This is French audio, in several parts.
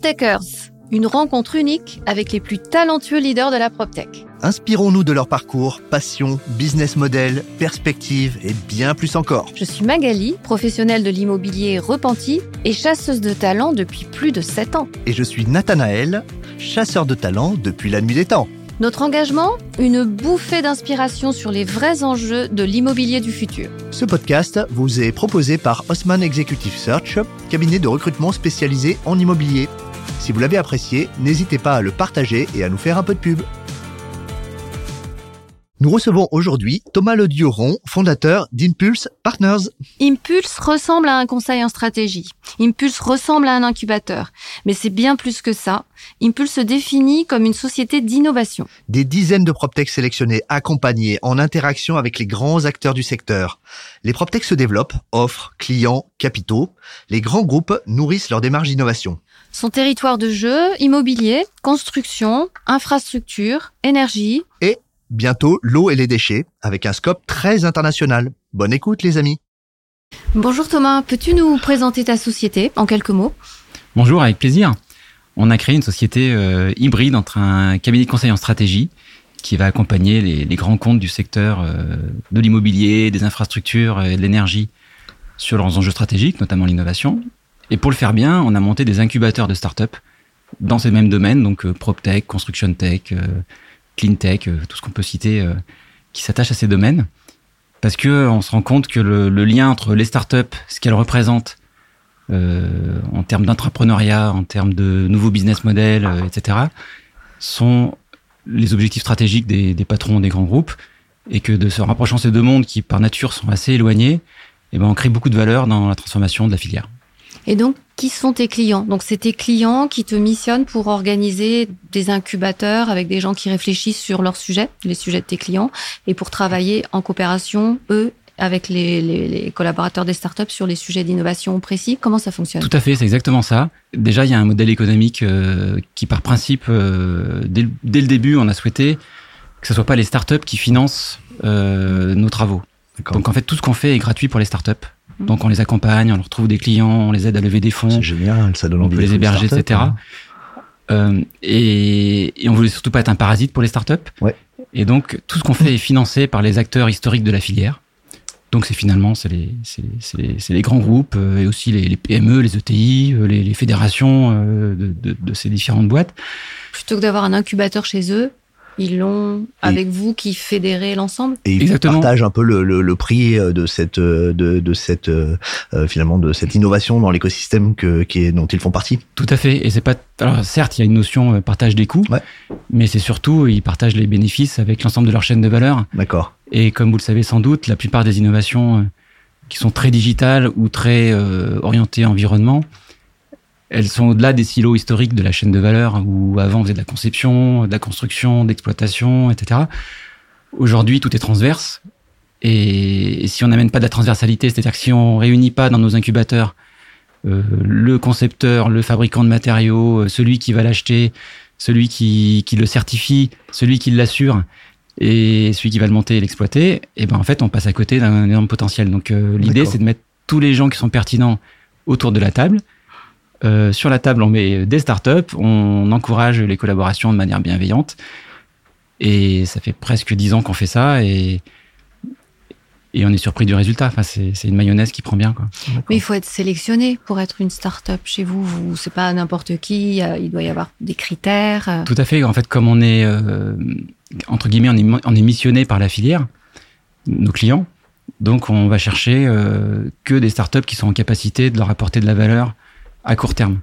PropTechers, une rencontre unique avec les plus talentueux leaders de la PropTech. Inspirons-nous de leur parcours, passion, business model, perspective et bien plus encore. Je suis Magali, professionnelle de l'immobilier repenti et chasseuse de talent depuis plus de 7 ans. Et je suis Nathanaël, chasseur de talent depuis la nuit des temps. Notre engagement Une bouffée d'inspiration sur les vrais enjeux de l'immobilier du futur. Ce podcast vous est proposé par Osman Executive Search, cabinet de recrutement spécialisé en immobilier. Si vous l'avez apprécié, n'hésitez pas à le partager et à nous faire un peu de pub. Nous recevons aujourd'hui Thomas Ledioron, fondateur d'Impulse Partners. Impulse ressemble à un conseil en stratégie. Impulse ressemble à un incubateur. Mais c'est bien plus que ça. Impulse se définit comme une société d'innovation. Des dizaines de PropTech sélectionnés, accompagnés, en interaction avec les grands acteurs du secteur. Les PropTech se développent, offrent, clients, capitaux. Les grands groupes nourrissent leur démarche d'innovation. Son territoire de jeu, immobilier, construction, infrastructure, énergie. Et bientôt l'eau et les déchets, avec un scope très international. Bonne écoute les amis. Bonjour Thomas, peux-tu nous présenter ta société en quelques mots? Bonjour, avec plaisir. On a créé une société euh, hybride entre un cabinet de conseil en stratégie qui va accompagner les, les grands comptes du secteur euh, de l'immobilier, des infrastructures et de l'énergie sur leurs enjeux stratégiques, notamment l'innovation. Et pour le faire bien, on a monté des incubateurs de start-up dans ces mêmes domaines, donc euh, PropTech, Construction Tech, euh, clean tech, euh, tout ce qu'on peut citer euh, qui s'attache à ces domaines. Parce que on se rend compte que le, lien entre les startups, ce qu'elles représentent en termes d'entrepreneuriat, en termes de nouveaux business models, etc., sont les objectifs stratégiques des, des, patrons des grands groupes. Et que de se rapprochant ces deux mondes qui, par nature, sont assez éloignés, eh ben, on crée beaucoup de valeur dans la transformation de la filière. Et donc, qui sont tes clients? Donc, c'est tes clients qui te missionnent pour organiser des incubateurs avec des gens qui réfléchissent sur leurs sujets, les sujets de tes clients, et pour travailler en coopération, eux, avec les, les, les collaborateurs des startups sur les sujets d'innovation précis. Comment ça fonctionne? Tout à fait, c'est exactement ça. Déjà, il y a un modèle économique euh, qui, par principe, euh, dès, dès, le début, on a souhaité que ce soit pas les startups qui financent euh, nos travaux. Donc, en fait, tout ce qu'on fait est gratuit pour les startups. Donc on les accompagne, on leur trouve des clients, on les aide à lever des fonds. C'est génial, ça donne envie. On peut les héberger, etc. Hein. Euh, et, et, on voulait surtout pas être un parasite pour les startups. Ouais. Et donc tout ce qu'on fait est financé par les acteurs historiques de la filière. Donc c'est finalement c'est les, les, les, grands groupes euh, et aussi les, les, PME, les ETI, euh, les, les fédérations euh, de, de, de, ces différentes boîtes. Plutôt que d'avoir un incubateur chez eux, ils l'ont avec vous qui fédérez l'ensemble? Et ils Exactement. partagent un peu le, le, le, prix de cette de, de cette euh, finalement de cette innovation dans l'écosystème que qui est dont ils font partie. Tout à fait. Et c'est pas alors certes il y a une notion euh, partage des coûts ouais. mais c'est surtout ils partagent les bénéfices avec l'ensemble de leur chaîne de valeur. D'accord. Et comme vous le savez sans doute la plupart des innovations euh, qui sont très digitales ou très euh, orientées environnement elles sont au-delà des silos historiques de la chaîne de valeur où avant on faisait de la conception, de la construction, d'exploitation, etc. Aujourd'hui, tout est transverse. Et, si on n'amène pas de la transversalité, c'est-à-dire que si on réunit pas dans nos incubateurs euh, le concepteur, le fabricant de matériaux, celui qui va l'acheter, celui qui, qui, le certifie, celui qui l'assure et celui qui va le monter et l'exploiter, et ben en fait on passe à côté d'un énorme potentiel. Donc euh, l'idée c'est de mettre tous les gens qui sont pertinents autour de la table euh, sur la table, on met des startups, on encourage les collaborations de manière bienveillante. Et ça fait presque dix ans qu'on fait ça et, et on est surpris du résultat. Enfin, c'est une mayonnaise qui prend bien. Quoi. Mais il faut être sélectionné pour être une startup chez vous. vous c'est pas n'importe qui. Il doit y avoir des critères. Tout à fait. En fait, comme on est euh, entre guillemets, on est, on est missionné par la filière, nos clients. Donc, on va chercher euh, que des startups qui sont en capacité de leur apporter de la valeur à court terme.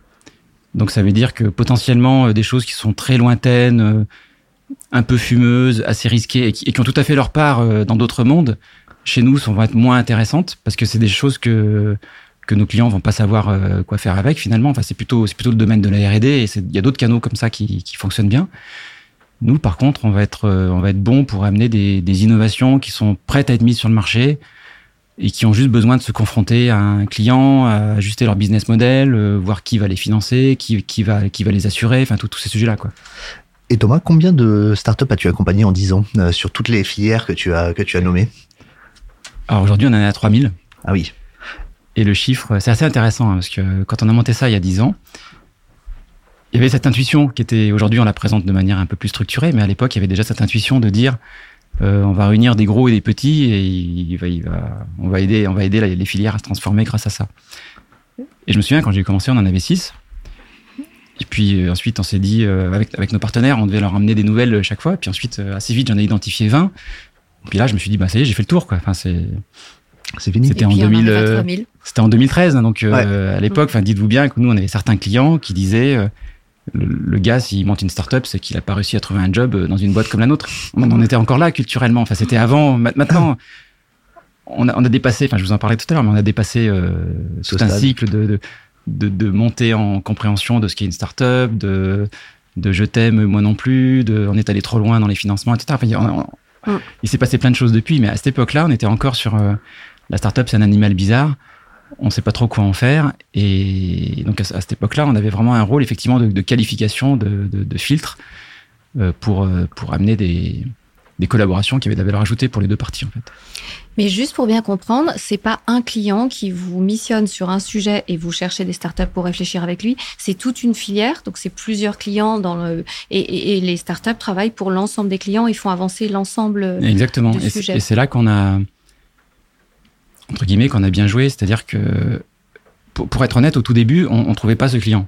Donc ça veut dire que potentiellement euh, des choses qui sont très lointaines, euh, un peu fumeuses, assez risquées et qui, ont tout à fait leur part euh, dans d'autres mondes, chez nous, vont être moins intéressantes parce que c'est des choses que que nos clients vont pas savoir quoi faire avec finalement. Enfin, c'est plutôt plutôt le domaine de la R&D et il y a d'autres canaux comme ça qui, qui fonctionnent bien. Nous, par contre, on va être on va être bon pour amener des innovations qui sont prêtes à être mises sur le marché et qui ont juste besoin de se confronter à un client, à ajuster leur business model, euh, voir qui va les financer, qui, qui, va, qui va les assurer, enfin tous ces sujets-là. quoi. Et Thomas, combien de startups as-tu accompagné en 10 ans euh, sur toutes les filières que tu as, que tu as nommées? Alors aujourd'hui, on en est à 3000. Ah oui. Et le chiffre, c'est assez intéressant hein, parce que quand on a monté ça il y a 10 ans, il y avait cette intuition qui était aujourd'hui on la présente de manière un peu plus structurée, mais à l'époque il y avait déjà cette intuition de dire euh, on va réunir des gros et des petits et il va, il va, on va aider, on va aider les filières à se transformer grâce à ça. Et je me souviens quand j'ai commencé, on en avait six. Et puis euh, ensuite, on s'est dit euh, avec, avec nos partenaires, on devait leur ramener des nouvelles chaque fois. Et puis ensuite, assez vite, j'en ai identifié 20. Et puis là, je me suis dit, bah ça y est, j'ai fait le tour, quoi. Enfin, c'est c'est fini. C'était en, 2000, c'était en 2013. Hein, donc à l'époque, enfin, dites-vous bien que nous, on avait certains clients qui disaient le, gars, s'il monte une start-up, c'est qu'il a pas réussi à trouver un job dans une boîte comme la nôtre. On en était encore là culturellement. Enfin, c'était avant. Maintenant, on a, on a, dépassé. Enfin, je vous en parlais tout à l'heure, mais on a dépassé euh, tout un cycle de, de, de, de montée en compréhension de ce qu'est une start-up, de, de je t'aime, moi non plus, de on est allé trop loin dans les financements, etc. Enfin, mm. il s'est passé plein de choses depuis, mais à cette époque-là, on était encore sur euh, la start-up, c'est un animal bizarre on ne sait pas trop quoi en faire. Et donc à, cette époque-là, on avait vraiment un rôle effectivement de, qualification, de, filtre euh, pour, euh, pour amener des, collaborations qui avaient de la valeur ajoutée pour les deux parties en fait. Mais juste pour bien comprendre, c'est pas un client qui vous missionne sur un sujet et vous cherchez des startups pour réfléchir avec lui. C'est toute une filière, donc c'est plusieurs clients dans le et, les startups travaillent pour l'ensemble des clients. Ils font avancer l'ensemble. Exactement. et c'est là qu'on a entre guillemets, qu'on a bien joué. C'est-à-dire que, pour, être honnête, au tout début, on ne trouvait pas ce client.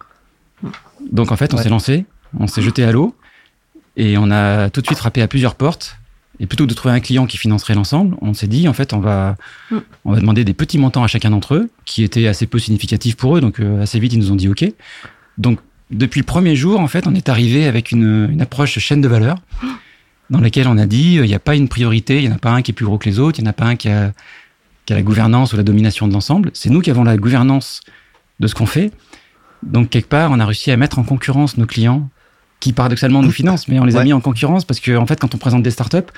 Donc en fait, on s'est lancé, on s'est jeté à l'eau, et on a tout de suite frappé à plusieurs portes. Et plutôt que de trouver un client qui financerait l'ensemble, on s'est dit, en fait, on va, mm. on va demander des petits montants à chacun d'entre eux, qui étaient assez peu significatifs pour eux. Donc euh, assez vite, ils nous ont dit OK. Donc depuis le premier jour, en fait, on est arrivé avec une, une approche chaîne de valeur dans laquelle on a dit, il n'y a pas une priorité, il n'y en a pas un qui est plus gros que les autres, il n'y en a pas un qui a qui a la gouvernance ou la domination de l'ensemble. C'est nous qui avons la gouvernance de ce qu'on fait. Donc, quelque part, on a réussi à mettre en concurrence nos clients qui, paradoxalement, nous financent, mais on les a mis en concurrence parce qu'en en fait, quand on présente des startups,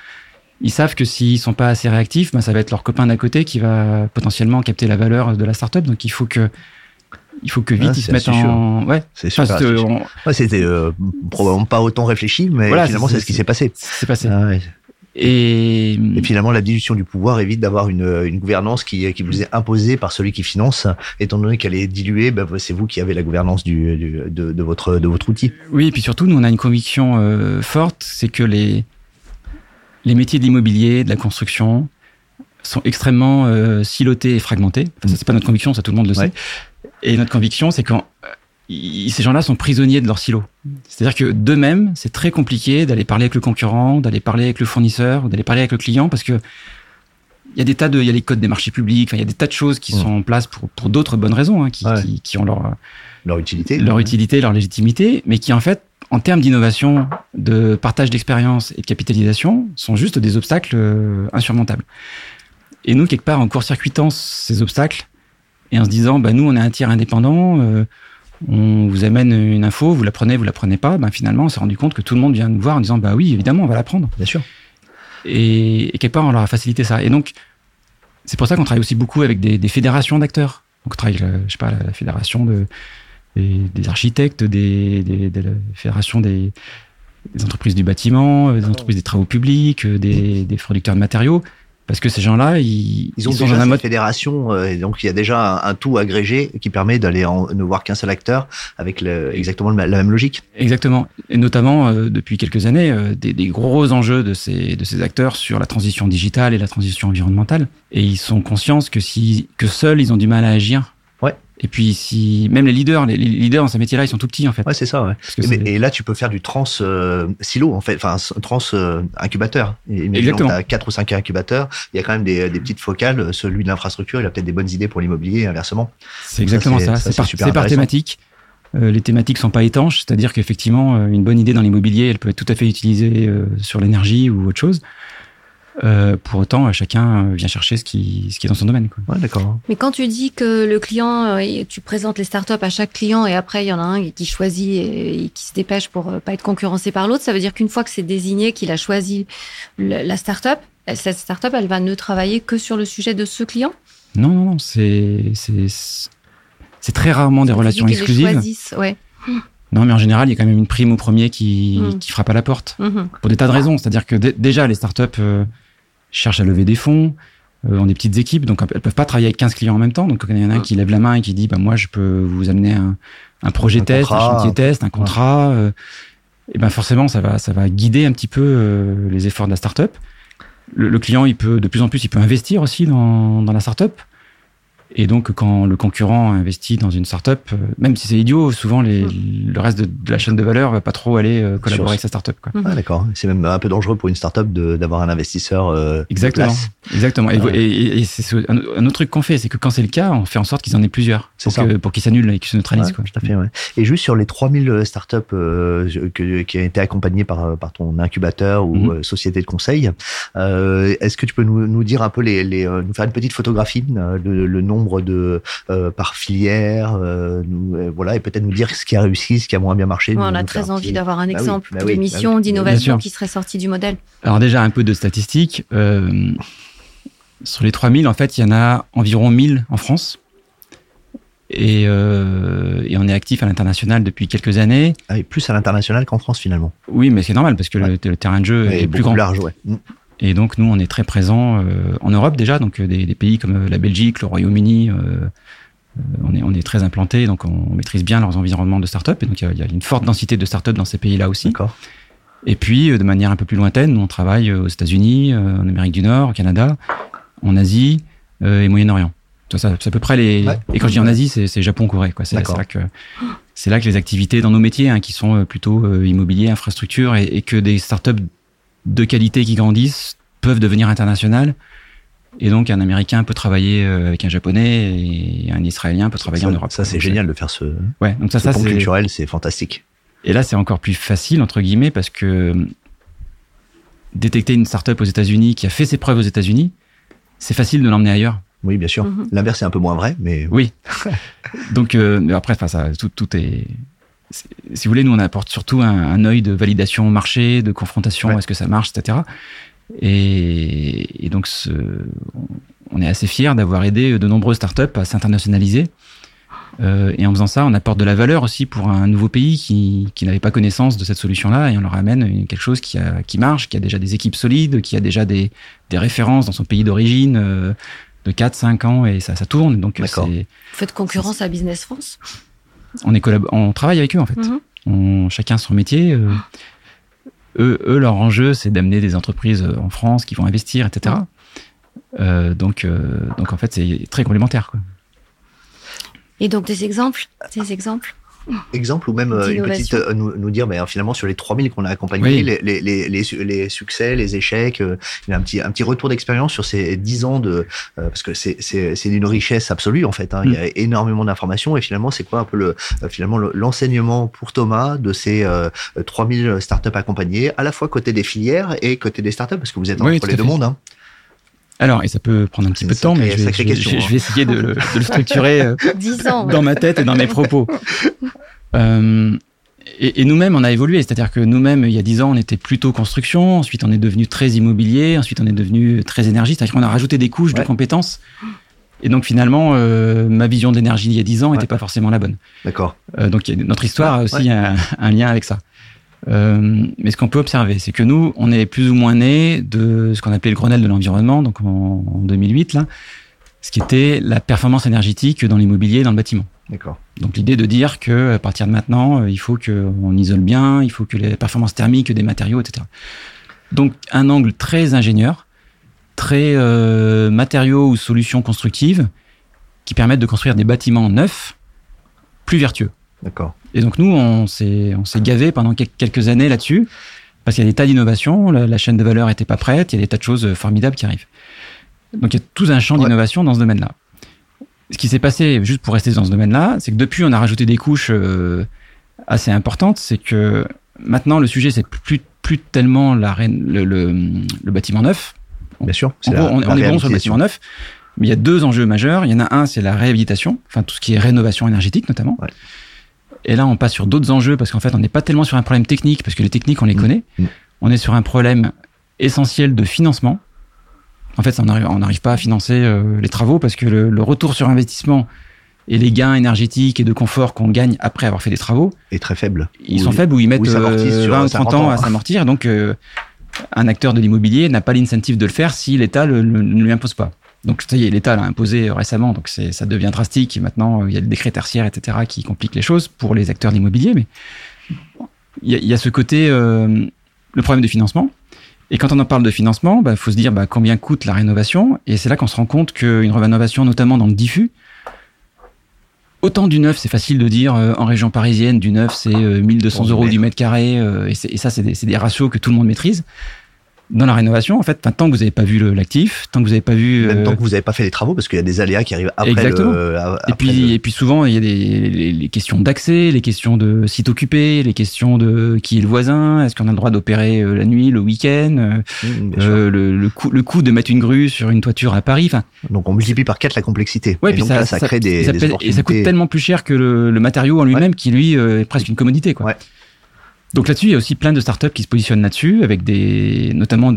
ils savent que s'ils sont pas assez réactifs, ben, ça va être leur copain d'à côté qui va potentiellement capter la valeur de la startup. Donc, il faut que il faut que vite ah, ils se mettent en ouais. C'est sûr c'était euh, probablement pas autant réfléchi mais finalement c'est ce qui s'est passé. c'est passé. Ah, et, et finalement, la dilution du pouvoir évite d'avoir une, une gouvernance qui, qui vous est imposée par celui qui finance, étant donné qu'elle est diluée, ben, c'est vous qui avez la gouvernance du, du, de, de, votre, de votre outil. Oui, et puis surtout, nous, on a une conviction euh, forte, c'est que les, les métiers de l'immobilier, de la construction, sont extrêmement euh, silotés et fragmentés. Enfin, c'est pas notre conviction, ça tout le monde le sait. Et notre conviction, c'est ces gens-là sont prisonniers de leur silo. C'est-à-dire que d'eux-mêmes, c'est très compliqué d'aller parler avec le concurrent, d'aller parler avec le fournisseur, ou d'aller parler avec le client, parce que il y a des tas de, il y a les codes des marchés publics, il y a des tas de choses qui mmh. sont en place pour, pour d'autres bonnes raisons, hein, qui, qui, qui, ont leur leur utilité, leur utilité, leur légitimité, mais qui en fait, en termes d'innovation, de partage d'expérience et de capitalisation, sont juste des obstacles euh, insurmontables. Et nous, quelque part, en court-circuitant ces obstacles et en se disant, bah nous, on est un tiers indépendant. Euh, on vous amène une info, vous la prenez, vous la prenez pas, ben finalement on s'est rendu compte que tout le monde vient nous voir en disant bah oui évidemment on va la prendre. Bien sûr. Et, quelque part on leur a facilité ça. Et donc c'est pour ça qu'on travaille aussi beaucoup avec des, fédérations d'acteurs. Donc on travaille, avec, je sais pas, la, fédération de, des, architectes, des, de la fédération des, entreprises du bâtiment, des entreprises des travaux publics, des, des producteurs de matériaux. Parce que ces gens-là, ils, ils ont déjà dans mode fédération, euh, et donc il y a déjà un, tout agrégé qui permet d'aller ne voir qu'un seul acteur avec le, exactement la même logique. Exactement, et notamment euh, depuis quelques années, euh, des, des, gros enjeux de ces de ces acteurs sur la transition digitale et la transition environnementale, et ils sont conscients que si que seuls ils ont du mal à agir et puis si même les leaders, les, leaders dans ce métier-là, ils sont tout petits en fait. Ouais, c'est ça. Ouais. Et, là, tu peux faire du trans euh, silo en fait, enfin trans euh, incubateur. Exactement. Tu as quatre ou cinq incubateurs. Il y a quand même des, des petites focales. Celui de l'infrastructure, il a peut-être des bonnes idées pour l'immobilier, inversement. C'est exactement ça. C'est par, par, thématique. Euh, les thématiques sont pas étanches, c'est-à-dire qu'effectivement, euh, une bonne idée dans l'immobilier, elle peut être tout à fait utilisée euh, sur l'énergie ou autre chose. Euh, pour autant, chacun vient chercher ce qui, ce qui est dans son domaine. Ouais, d'accord. Mais quand tu dis que le client, euh, tu présentes les startups à chaque client et après il y en a un qui choisit et, qui se dépêche pour euh, pas être concurrencé par l'autre, ça veut dire qu'une fois que c'est désigné qu'il a choisi la startup, cette startup, elle va ne travailler que sur le sujet de ce client? Non, non, non, c'est c'est très rarement des relations exclusives. Ouais. Non, mais en général, il y a quand même une prime au premier qui, mm. qui frappe à la porte. Mm-hmm. Pour des tas de raisons. C'est-à-dire que déjà, les startups cherchent à lever des fonds. euh, ont des petites équipes, donc elles peuvent pas travailler avec 15 clients en même temps. Donc quand il y en a un qui lève la main et qui dit, bah moi je peux vous amener un, un projet test, un chantier test, un contrat, euh, et ben forcément ça va ça va guider un petit peu euh, les efforts de la startup. Le, le client il peut de plus en plus il peut investir aussi dans, dans la startup. Et donc, quand le concurrent investit dans une startup, euh, même si c'est idiot, souvent les, le reste de, la chaîne de valeur va pas trop aller euh, collaborer avec sa startup. Quoi. Ah, d'accord. C'est même un peu dangereux pour une startup d'avoir un investisseur. Euh, Exactement. Exactement. Et, et, c'est un, autre truc qu'on fait, c'est que quand c'est le cas, on fait en sorte qu'ils en aient plusieurs. Pour, que, pour qu'ils s'annulent et qu'ils se neutralisent. quoi. Tout à fait. Ouais. Et juste sur les 3000 startups euh, que, qui ont été accompagnées par, par ton incubateur ou mhm. société de conseil, est-ce que tu peux nous, nous dire un peu les, les nous faire une petite photographie, le, le nombre nombre de euh, par filière, euh, euh, voilà, et peut-être nous dire ce qui a réussi, ce qui a moins bien marché. on a très envie d'avoir un bah exemple bah de mission bah d'innovation qui serait sorti du modèle. Alors déjà un peu de statistiques. sur les 3000, en fait, il y en a environ 1000 en France. Et, et, on est actif à l'international depuis quelques années. Ah, et plus à l'international qu'en France finalement. Oui, mais c'est normal parce que le, terrain de jeu est, plus grand. large, ouais. Et donc nous, on est très présent euh, en Europe déjà, donc euh, des, des, pays comme euh, la Belgique, le Royaume-Uni. on est, on est très implanté, donc on, maîtrise bien leurs environnements de start-up. Et donc il y, a une forte densité de start-up dans ces pays-là aussi. D'accord. Et puis, de manière un peu plus lointaine, on travaille aux États-Unis, en Amérique du Nord, au Canada, en Asie et Moyen-Orient. C'est à peu près les. Et quand je dis en Asie, c'est Japon, Corée. C'est là que c'est là que les activités dans nos métiers, hein, qui sont plutôt immobilier, infrastructure, et, et que des startups de qualité qui grandissent peuvent devenir internationales. Et donc, un Américain peut travailler euh, avec un Japonais et un Israélien peut travailler en Europe. Ça, c'est génial de faire ce, ouais, donc ça, ça, pont culturel, c'est fantastique. Et là, c'est encore plus facile, entre guillemets, parce que détecter une startup aux États-Unis qui a fait ses preuves aux États-Unis, c'est facile de l'emmener ailleurs. Oui, bien sûr. Mm-hmm. L'inverse est un peu moins vrai, mais. Oui. donc, euh, après, ça, tout, tout est si vous voulez, nous on apporte surtout un, un œil de validation marché, de confrontation, est-ce que ça marche, etc. Et, donc ce, on est assez fiers d'avoir aidé de nombreuses startups à s'internationaliser. Euh, et en faisant ça, on apporte de la valeur aussi pour un nouveau pays qui, qui n'avait pas connaissance de cette solution-là et on leur amène quelque chose qui, a, qui marche, qui a déjà des équipes solides, qui a déjà des, des références dans son pays d'origine euh, de 4, 5 ans et ça, ça tourne. Donc, Vous faites concurrence à Business France? On, est on travaille avec eux en fait. Mhm. on, chacun son métier. Euh, eux, eux, leur enjeu, c'est d'amener des entreprises en France qui vont investir, etc. Euh, donc, euh, donc en fait, c'est très complémentaire. Quoi. Et donc des exemples, des exemples? Exemple ou même euh, une petite euh, nous, nous, dire ben, finalement sur les 3000 qu'on a accompagnés les, les, les, les, succès les échecs euh, il y a un petit un petit retour d'expérience sur ces 10 ans de parce que c'est c'est c'est d'une richesse absolue en fait hein. il y a mm. énormément d'informations et finalement c'est quoi un peu le finalement l'enseignement pour Thomas de ces 3000 startups accompagnées à la fois côté des filières et côté des startups parce que vous êtes entre les deux mondes hein. Alors, et ça peut prendre un petit peu de temps, mais je vais, je, je vais, essayer de, de le structurer euh, dans ma tête et dans mes propos. Euh, et, et nous-mêmes, on a évolué. C'est-à-dire que nous-mêmes, il y a dix ans, on était plutôt construction. Ensuite, on est devenu très immobilier. Ensuite, on est devenu très énergie. C'est-à-dire qu'on a rajouté des couches de compétences. Et donc, finalement, euh, ma vision d'énergie il y a dix ans n'était pas forcément la bonne. D'accord. Euh, donc, notre histoire a aussi un, un, lien avec ça. Euh, mais ce qu'on peut observer, c'est que nous, on est plus ou moins né de ce qu'on appelait le Grenelle de l'environnement, donc en, 2008, là, ce qui était la performance énergétique dans l'immobilier, dans le bâtiment. D'accord. Donc l'idée de dire que à partir de maintenant, euh, il faut qu'on isole bien, il faut que les performances thermiques des matériaux, etc. Donc un angle très ingénieur, très euh, matériaux ou solutions constructives qui permettent de construire des bâtiments neufs plus vertueux. D'accord. Et donc nous, on s'est, on s'est gavé pendant quelques années là-dessus, parce qu'il y a des tas d'innovations, la, chaîne de valeur était pas prête, il y a des tas de choses formidables qui arrivent. Donc il y a tout un champ d'innovation dans ce domaine-là. Ce qui s'est passé, juste pour rester dans ce domaine-là, c'est que depuis, on a rajouté des couches euh, assez importantes. C'est que maintenant, le sujet, c'est plus, plus tellement la, le, le, le bâtiment neuf. Bien sûr. on, on est bon sur le bâtiment neuf. Mais il y a deux enjeux majeurs. Il y en a un, c'est la réhabilitation, enfin tout ce qui est rénovation énergétique notamment. Ouais. Et là, on passe sur d'autres enjeux parce qu'en fait, on n'est pas tellement sur un problème technique, parce que les techniques, on les mmh. connaît. Mmh. On est sur un problème essentiel de financement. En fait, on n'arrive pas à financer euh, les travaux parce que le, retour sur investissement et les gains énergétiques et de confort qu'on gagne après avoir fait des travaux est très faible. Ils sont faibles ou ils mettent 20 euh, ou 30 ans à s'amortir. Donc, euh, un acteur de l'immobilier n'a pas l'incentive de le faire si l'État ne lui impose pas. Donc ça y est, l'État l'a imposé récemment, donc ça devient drastique. Et maintenant, il y a le décret tertiaire, etc., qui complique les choses pour les acteurs de l'immobilier. Mais il y, a, ce côté, euh, le problème de financement. Et quand on en parle de financement, il bah, faut se dire bah, combien coûte la rénovation. Et c'est là qu'on se rend compte qu'une rénovation, notamment dans le diffus, autant du neuf, c'est facile de dire euh, en région parisienne, du neuf, c'est 1200 euros du mètre carré. et, et, ça, c'est des, des, ratios que tout le monde maîtrise dans la rénovation, en fait, tant que vous n'avez pas vu l'actif, tant que vous n'avez pas vu, même tant euh, que vous n'avez pas fait les travaux, parce qu'il y a des aléas qui arrivent après. Exactement. et puis, et puis souvent, il y a des les, questions d'accès, les questions de site occupé, les questions de qui est le voisin, est-ce qu'on a le droit d'opérer euh, la nuit, le week-end, euh, le, le, coût, le coût de mettre une grue sur une toiture à Paris. Enfin, donc on multiplie par quatre la complexité. Ouais, et puis ça, ça, crée des, ça, des et ça coûte tellement plus cher que le, matériau en lui-même, qui lui est presque une commodité, quoi. Ouais. Donc là-dessus, il y a aussi plein de startups qui se positionnent là-dessus, avec des, notamment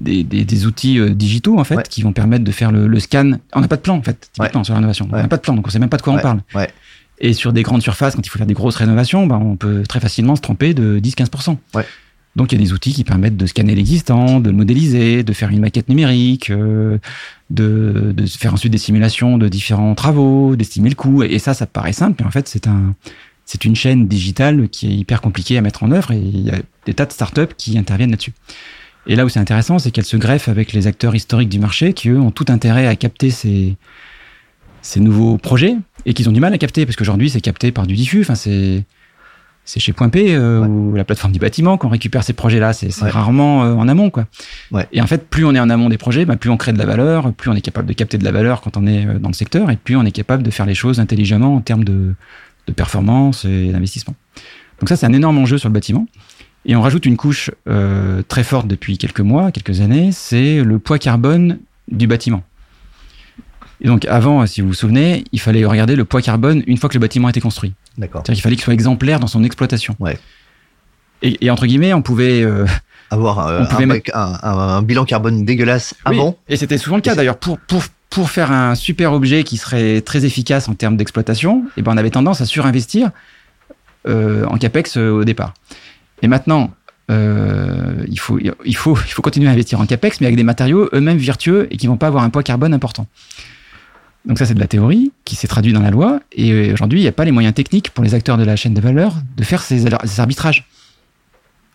des, des, outils euh, digitaux en fait qui vont permettre de faire le, scan. On n'a pas de plan en fait, typiquement sur l'innovation. On n'a pas de plan, donc on sait même pas de quoi on parle. Et sur des grandes surfaces, quand il faut faire des grosses rénovations, ben, on peut très facilement se tromper de 10-15%. Donc il y a des outils qui permettent de scanner l'existant, de le modéliser, de faire une maquette numérique, euh, de, de, faire ensuite des simulations de différents travaux, d'estimer le coût. Et, ça, ça paraît simple, mais en fait c'est un c'est une chaîne digitale qui est hyper compliquée à mettre en œuvre et il y a des tas de startups qui interviennent là-dessus. Et là où c'est intéressant, c'est qu'elle se greffe avec les acteurs historiques du marché qui, eux, ont tout intérêt à capter ces, ces nouveaux projets et qu'ils ont du mal à capter parce qu'aujourd'hui, c'est capté par du diffus. Enfin, c'est. C'est chez Point P euh, ou la plateforme du bâtiment qu'on récupère ces projets-là. C'est rarement euh, en amont, quoi. Et en fait, plus on est en amont des projets, bah, plus on crée de la valeur, plus on est capable de capter de la valeur quand on est euh, dans le secteur, et plus on est capable de faire les choses intelligemment en termes de, de performance et d'investissement. Donc ça, c'est un énorme enjeu sur le bâtiment. Et on rajoute une couche euh, très forte depuis quelques mois, quelques années, c'est le poids carbone du bâtiment. Et donc avant, si vous vous souvenez, il fallait regarder le poids carbone une fois que le bâtiment a été construit. D'accord. C'est-à-dire qu'il fallait qu'il soit exemplaire dans son exploitation. Ouais. Et, entre guillemets, on pouvait euh, avoir euh, un, bilan carbone dégueulasse avant. Et c'était souvent le cas d'ailleurs pour pour pour faire un super objet qui serait très efficace en termes d'exploitation. Eh ben on avait tendance à surinvestir en capex au départ. Et maintenant, euh, il, faut, continuer à investir en CAPEX, mais avec des matériaux eux-mêmes vertueux et qui vont pas avoir un poids carbone important. Donc ça, c'est de la théorie qui s'est traduite dans la loi. Et euh, aujourd'hui, il n'y a pas les moyens techniques pour les acteurs de la chaîne de valeur de faire ces, arbitrages.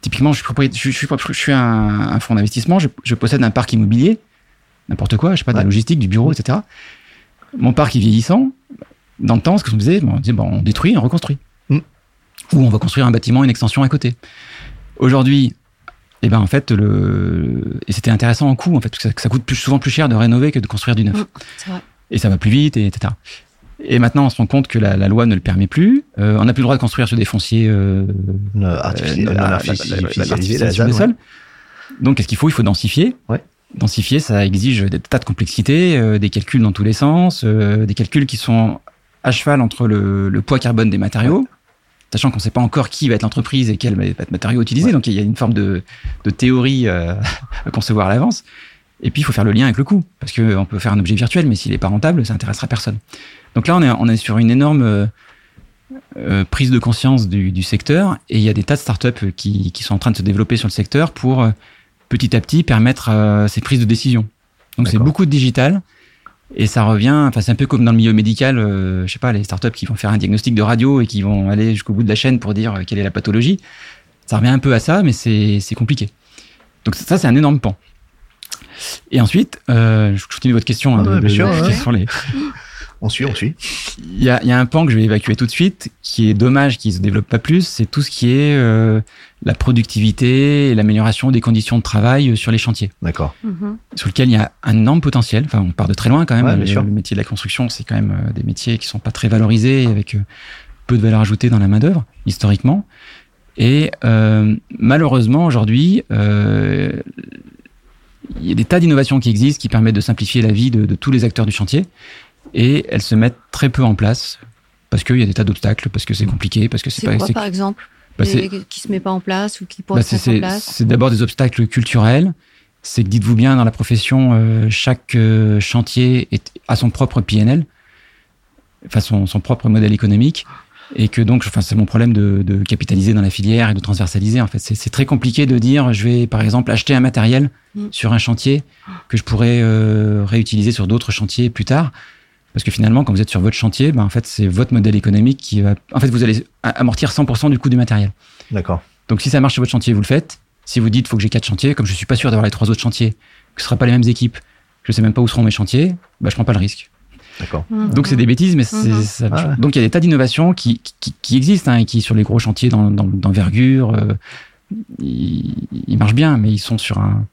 Typiquement, je suis, suis, un, fonds d'investissement, je, possède un parc immobilier, n'importe quoi, je sais pas, de la logistique, du bureau, etc. Mon parc est vieillissant. Dans le temps, ce que je me disais, on disait, bon, on détruit, on reconstruit ou on va construire un bâtiment, une extension à côté. Aujourd'hui, eh ben en fait, le... et c'était intéressant en coût, en fait, parce que ça, coûte plus, souvent plus cher de rénover que de construire du neuf. Mmh, et ça va plus vite, et, etc. Et maintenant, on se rend compte que la, loi ne le permet plus. Euh, on n'a plus le droit de construire sur des fonciers euh, artificiels. Donc, qu'est-ce qu'il faut Il faut densifier. Ouais. Densifier, ça exige des tas de complexité, euh, des calculs dans tous les sens, des calculs qui sont à cheval entre le, le poids carbone des matériaux, sachant qu'on ne sait pas encore qui va être l'entreprise et quel matériau utiliser. Donc il y a une forme de, théorie euh, à concevoir à l'avance. Et puis il faut faire le lien avec le coût, parce qu'on peut faire un objet virtuel, mais s'il n'est pas rentable, ça n'intéressera personne. Donc là, on est, on est sur une énorme euh, euh, prise de conscience du, secteur, et il y a des tas de startups qui, qui sont en train de se développer sur le secteur pour petit à petit permettre ces prises de décision. Donc c'est beaucoup de digital, et ça revient, enfin c'est un peu comme dans le milieu médical, euh, je sais pas, les startups qui vont faire un diagnostic de radio et qui vont aller jusqu'au bout de la chaîne pour dire euh, quelle est la pathologie. Ça revient un peu à ça, mais c'est compliqué. Donc ça, c'est un énorme pan. Et ensuite, euh, je continue votre question. Hein, bien sûr, les... On suit, on suit. Il y a, y a, un pan que je vais évacuer tout de suite, qui est dommage qu'il se développe pas plus, c'est tout ce qui est euh, la productivité et l'amélioration des conditions de travail euh, sur les chantiers. D'accord. Mhm. Sur lequel il y a un énorme potentiel. Enfin, on part de très loin quand même. le, métier de la construction, c'est quand même euh, des métiers qui sont pas très valorisés, avec peu de valeur ajoutée dans la main d'œuvre historiquement. Et malheureusement aujourd'hui, il y a des tas d'innovations qui existent qui permettent de simplifier la vie de, de tous les acteurs du chantier et elles se mettent très peu en place parce qu'il y a des tas d'obstacles, parce que c'est compliqué, parce que c'est pas. Quoi, par exemple? Bah Qui se met pas en place ou qui pourrait bah se mettre en place C'est d'abord des obstacles culturels. C'est que dites-vous bien, dans la profession, euh, chaque euh, chantier est, a son propre PNL, enfin son, son propre modèle économique. Et que donc, enfin, c'est mon problème de, de, capitaliser dans la filière et de transversaliser. En fait, c'est très compliqué de dire, je vais par exemple acheter un matériel mm. sur un chantier que je pourrais euh, réutiliser sur d'autres chantiers plus tard. Parce que finalement, quand vous êtes sur votre chantier, ben, en fait, c'est votre modèle économique qui va. En fait, vous allez amortir 100% du coût du matériel. D'accord. Donc, si ça marche sur votre chantier, vous le faites. Si vous dites, faut que j'ai quatre chantiers, comme je suis pas sûr d'avoir les trois autres chantiers, que ce sera pas les mêmes équipes, je sais même pas où seront mes chantiers, ben, je prends pas le risque. D'accord. Mhm. Donc c'est des bêtises, mais c'est mhm. ça. Ah Donc il y a des tas d'innovations qui, qui, qui, existent hein, et qui sur les gros chantiers d'envergure, euh, ils, marchent bien, mais ils sont sur un,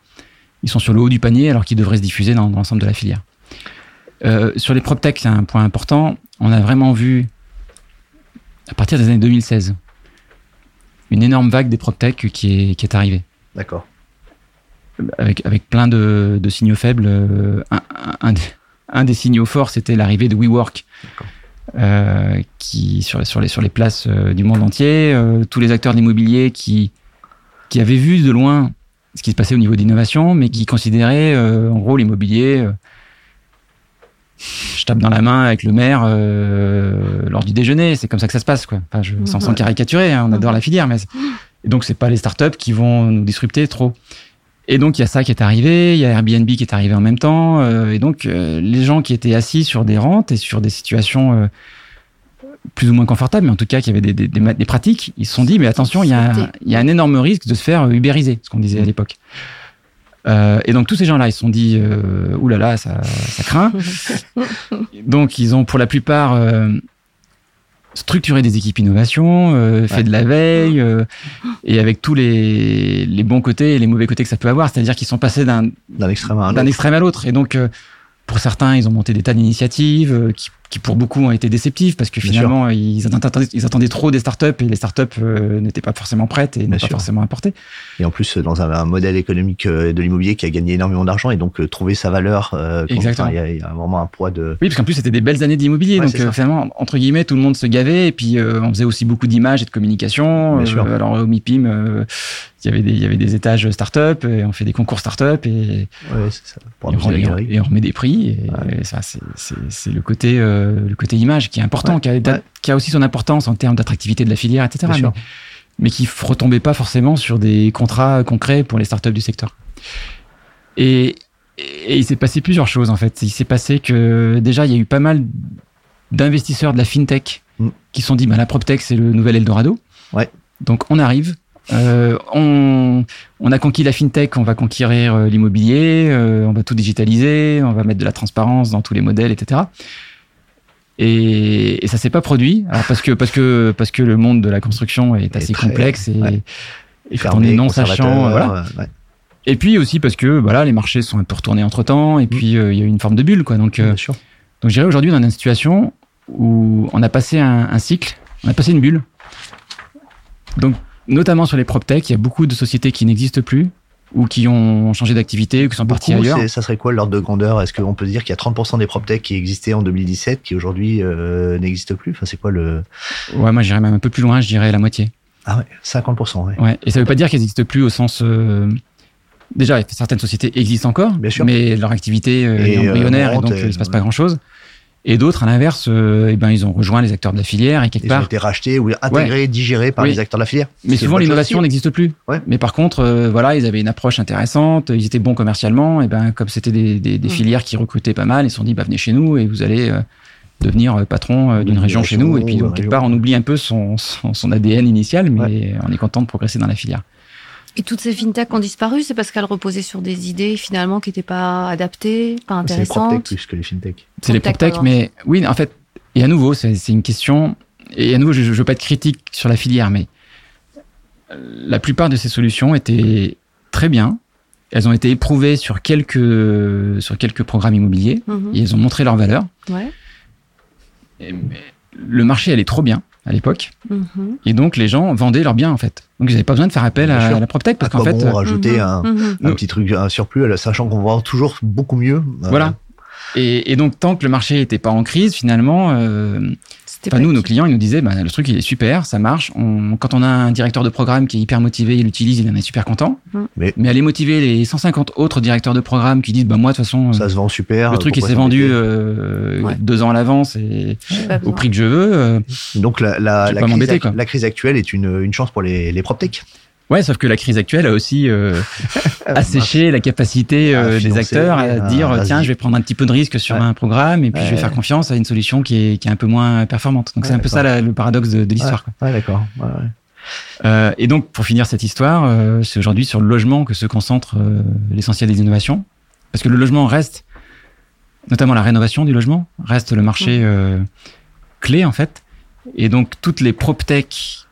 ils sont sur le haut du panier alors qu'ils devraient se diffuser dans, l'ensemble de la filière. Euh, sur les PropTech, c'est un point important. On a vraiment vu à partir des années 2016 une énorme vague des PropTech qui est, qui est arrivée. D'accord. Avec, avec plein de, de signaux faibles. Euh, un, un, un des signaux forts, c'était l'arrivée de WeWork. Euh, qui sur, sur, les, sur les places du monde entier, euh, tous les acteurs de l'immobilier qui, qui avaient vu de loin ce qui se passait au niveau d'innovation, mais qui considéraient en gros l'immobilier. Je tape dans la main avec le maire lors du déjeuner, c'est comme ça que ça se passe, quoi. Enfin, je, sans, sans caricaturer, hein, on adore la filière, mais et donc c'est pas les startups qui vont nous disrupter trop. Et donc il y a ça qui est arrivé, il y a Airbnb qui est arrivé en même temps, euh, et donc euh, les gens qui étaient assis sur des rentes et sur des situations euh, plus ou moins confortables, mais en tout cas qui avaient des, des, des, pratiques, ils se sont dit mais attention, il y, a, il y a un énorme risque de se faire ubériser, ce qu'on disait à l'époque. Et donc tous ces gens-là, ils se sont dit oulala, là là, ça, ça craint. donc ils ont pour la plupart structurer des équipes innovation, euh, fait de la veille, euh, et avec tous les, les, bons côtés et les mauvais côtés que ça peut avoir. C'est-à-dire qu'ils sont passés d'un extrême à l'autre. Et donc, euh, pour certains, ils ont monté des tas d'initiatives euh, qui, qui, pour beaucoup, ont été déceptives parce que finalement, ils attendaient, ils attendaient, trop des startups et les startups euh, n'étaient pas forcément prêtes et n'étaient pas forcément apportées. Et en plus, dans un, un modèle économique euh, de l'immobilier qui a gagné énormément d'argent et donc trouver sa valeur, Exactement. Il y, y, a vraiment un poids de. Oui, parce qu'en plus, c'était des belles années d'immobilier. donc, finalement, entre guillemets, tout le monde se gavait et puis on faisait aussi beaucoup d'images et de communication. alors, au MIPIM, il y avait des, il y avait des étages start-up et on fait des concours start-up et, ouais, ça, et, on, et, on, remet des prix et, ça c'est le côté euh, le côté image qui est important qui, a, qui, a, aussi son importance en termes d'attractivité de la filière etc mais, mais, qui retombait pas forcément sur des contrats concrets pour les start-up du secteur. Et, et il s'est passé plusieurs choses en fait. Il s'est passé que déjà il y a eu pas mal d'investisseurs de la fintech mm. qui se sont dit bah, la proptech c'est le nouvel Eldorado. Ouais. Donc on arrive euh, on, on, a conquis la fintech, on va conquérir euh, l'immobilier, euh, on va tout digitaliser, on va mettre de la transparence dans tous les modèles, etc. Et, et ça s'est pas produit, alors parce que parce que parce que le monde de la construction est assez complexe et, et quand on est non sachant, voilà. Et puis aussi parce que voilà, les marchés sont un peu retournés entre temps, et mm. puis il y a eu une forme de bulle, quoi. Donc, donc je dirais aujourd'hui, on est dans une situation où on a passé un, un cycle, on a passé une bulle. Donc notamment sur les PropTech, il y a beaucoup de sociétés qui n'existent plus ou qui ont changé d'activité ou qui sont parties ailleurs. Ça serait quoi l'ordre de grandeur? Est-ce qu'on peut dire qu'il y a 30% des PropTech qui existaient en 2017 qui aujourd'hui euh, n'existent plus? Enfin, c'est quoi le Ouais, moi j'irais même un peu plus loin, je dirais la moitié. Ah ouais, 50%. Ouais. ouais et ça veut pas dire qu'elles n'existent plus au sens. Euh... Déjà, certaines sociétés existent encore, Bien sûr. mais leur activité euh, est embryonnaire et donc il ne se passe pas grand-chose. Et d'autres, à l'inverse, euh, eh ben, ils ont rejoint les acteurs de la filière et quelque part. Ils ont été rachetés ou intégrés, digérés par les acteurs de la filière. Mais souvent, l'innovation n'existe plus. Ouais. Mais par contre, euh, voilà, ils avaient une approche intéressante, ils étaient bons commercialement. Et ben, comme c'était des, des, des mm. filières qui recrutaient pas mal, ils se sont dit, bah, venez chez nous et vous allez euh, devenir patron d'une région chez nous. Et puis, quelque part, on oublie un peu son, son, son ADN initial, mais on est content de progresser dans la filière. Et toutes ces fintechs ont disparu, c'est parce qu'elles reposaient sur des idées finalement qui n'étaient pas adaptées, pas intéressantes. C'est les plus que les fintechs. C'est les PropTech, mais oui, en fait, et à nouveau, c'est une question, et à nouveau, je ne veux pas être critique sur la filière, mais la plupart de ces solutions étaient très bien. Elles ont été éprouvées sur quelques, sur quelques programmes immobiliers mhm. et elles ont montré leur valeur. Ouais. le marché allait trop bien à l'époque. Mhm. Et donc, les gens vendaient leurs biens, en fait. Donc, ils n'avaient pas besoin de faire appel à, la PropTech parce qu'en fait. Bon, rajouter mhm. Mhm. un, petit truc, un surplus, sachant qu'on va toujours beaucoup mieux. Voilà. Et, et, donc, tant que le marché n'était pas en crise, finalement. Euh, Enfin, nous, nos clients, ils nous disaient, bah, le truc, il est super, ça marche. quand on a un directeur de programme qui est hyper motivé, il l'utilise, il en est super content. Mm. Mais, mais aller motiver les 150 autres directeurs de programme qui disent, bah, moi, de toute façon, ça se vend super. Le truc, il s'est vendu euh, deux ans à l'avance et au prix que je veux. Euh, Donc, la, la, la, crise, la, crise, actuelle est une, une chance pour les, les PropTech. Ouais, sauf que la crise actuelle a aussi euh, asséché la capacité euh, des acteurs à dire tiens, je vais prendre un petit peu de risque sur un programme et puis je vais faire confiance à une solution qui est, qui est un peu moins performante. Donc c'est un peu ça le paradoxe de, de l'histoire. Ouais, d'accord. Euh, et donc pour finir cette histoire, c'est aujourd'hui sur le logement que se concentre l'essentiel des innovations, parce que le logement reste, notamment la rénovation du logement, reste le marché clé en fait. Et donc toutes les proptech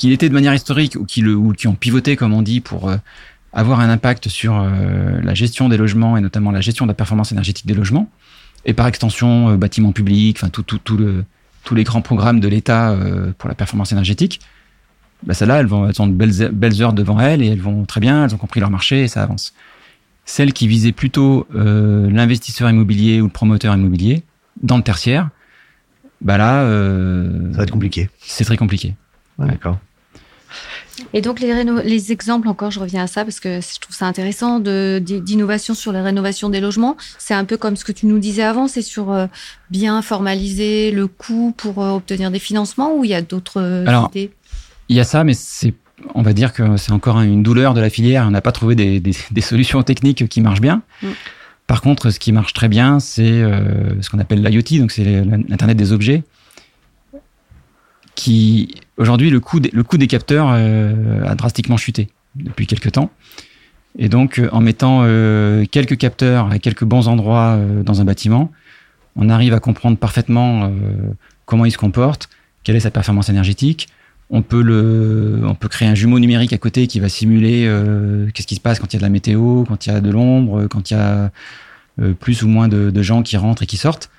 qu'il était de manière historique ou qui, le, ou qui ont pivoté, comme on dit, pour euh, avoir un impact sur euh, la gestion des logements et notamment la gestion de la performance énergétique des logements, et par extension euh, bâtiments publics, enfin tout, tout, tout le, tous les grands programmes de l'État pour la performance énergétique, bah celles-là, elles, vont, elles ont de belles, belles heures devant elles et elles vont très bien, elles ont compris leur marché et ça avance. Celles qui visaient plutôt l'investisseur immobilier ou le promoteur immobilier dans le tertiaire, bah là, ça va être compliqué. C'est très compliqué. D'accord. Et donc les, les exemples, encore, je reviens à ça parce que je trouve ça intéressant d'innovation sur les rénovations des logements. C'est un peu comme ce que tu nous disais avant, c'est sur euh, bien formaliser le coût pour euh, obtenir des financements ou il y a d'autres euh, idées? Il y a ça, mais c'est on va dire que c'est encore une douleur de la filière. On n'a pas trouvé des, des, des, solutions techniques qui marchent bien. Mm. Par contre, ce qui marche très bien, c'est ce qu'on appelle l'IoT, donc c'est l'Internet des objets qui aujourd'hui le coût des, capteurs euh, a drastiquement chuté depuis quelques temps. Et donc euh, en mettant euh, quelques capteurs à quelques bons endroits dans un bâtiment, on arrive à comprendre parfaitement comment il se comporte, quelle est sa performance énergétique. On peut le, on peut créer un jumeau numérique à côté qui va simuler qu'est-ce qui se passe quand il y a de la météo, quand il y a de l'ombre, quand il y a plus ou moins de gens qui rentrent et qui sortent.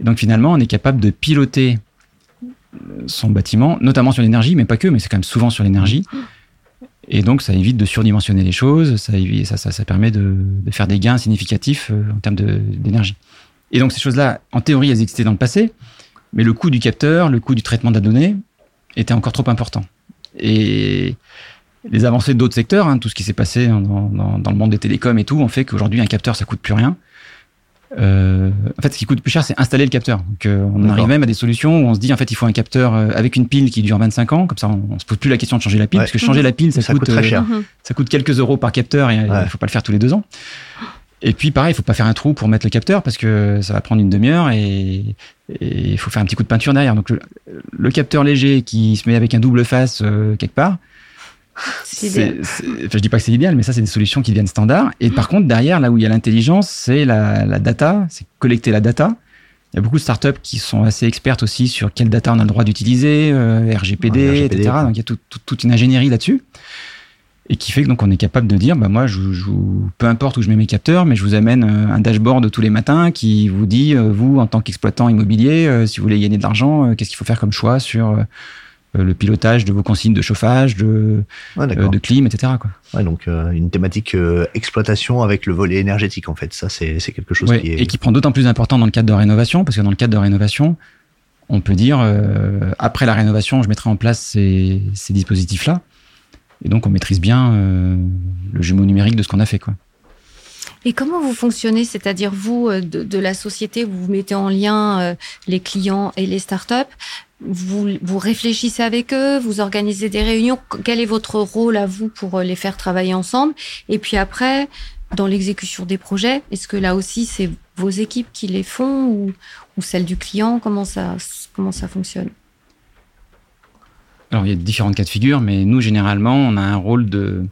Et donc finalement, on est capable de piloter son bâtiment, notamment sur l'énergie, mais pas que, mais c'est quand même souvent sur l'énergie. Et donc, ça évite de surdimensionner les choses, ça, ça, ça, permet de, faire des gains significatifs euh, en termes d'énergie. Et donc, ces choses-là, en théorie, elles existaient dans le passé, mais le coût du capteur, le coût du traitement de la donnée était encore trop important. Et les avancées d'autres secteurs, hein, tout ce qui s'est passé dans, dans, le monde des télécoms et tout, ont fait qu'aujourd'hui, un capteur, ça coûte plus rien. Euh, en fait, ce qui coûte plus cher, c'est installer le capteur. Donc, euh, on arrive même à des solutions où on se dit, en fait, il faut un capteur euh, avec une pile qui dure 25 ans. Comme ça, on, se pose plus la question de changer la pile, parce que changer la pile, ça, coûte, très cher. ça coûte quelques euros par capteur et il faut pas le faire tous les deux ans. Et puis, pareil, il faut pas faire un trou pour mettre le capteur parce que ça va prendre une demi-heure et il faut faire un petit coup de peinture derrière. Donc, le, capteur léger qui se met avec un double face quelque part, c'est, je dis pas que c'est idéal, mais ça, c'est des solutions qui deviennent standards. Et par contre, derrière, là où il y a l'intelligence, c'est la, data, c'est collecter la data. Il y a beaucoup de startups qui sont assez expertes aussi sur quelle data on a le droit d'utiliser, euh, RGPD, etc. Donc il y a toute une ingénierie là-dessus. Et qui fait que donc on est capable de dire, bah moi, je, peu importe où je mets mes capteurs, mais je vous amène euh, un dashboard tous les matins qui vous dit, euh, vous, en tant qu'exploitant immobilier, si vous voulez gagner de l'argent, qu'est-ce qu'il faut faire comme choix sur euh, le pilotage de vos consignes de chauffage, de, euh, de clim, etc. Quoi. Ouais, donc euh, une thématique exploitation avec le volet énergétique en fait, ça c'est quelque chose qui est... Et qui prend d'autant plus important dans le cadre de rénovation, parce que dans le cadre de rénovation, on peut dire, après la rénovation, je mettrai en place ces, ces dispositifs-là, et donc on maîtrise bien le jumeau numérique de ce qu'on a fait. Quoi. Et comment vous fonctionnez C'est-à-dire, vous, de, de, la société, vous mettez en lien les clients et les startups vous, réfléchissez avec eux, vous organisez des réunions. Quel est votre rôle à vous pour euh, les faire travailler ensemble? Et puis après, dans l'exécution des projets, est-ce que là aussi c'est vos équipes qui les font ou, ou celles du client? Comment ça, comment ça fonctionne? Alors il y a différentes cas de figure, mais nous généralement on a un rôle de,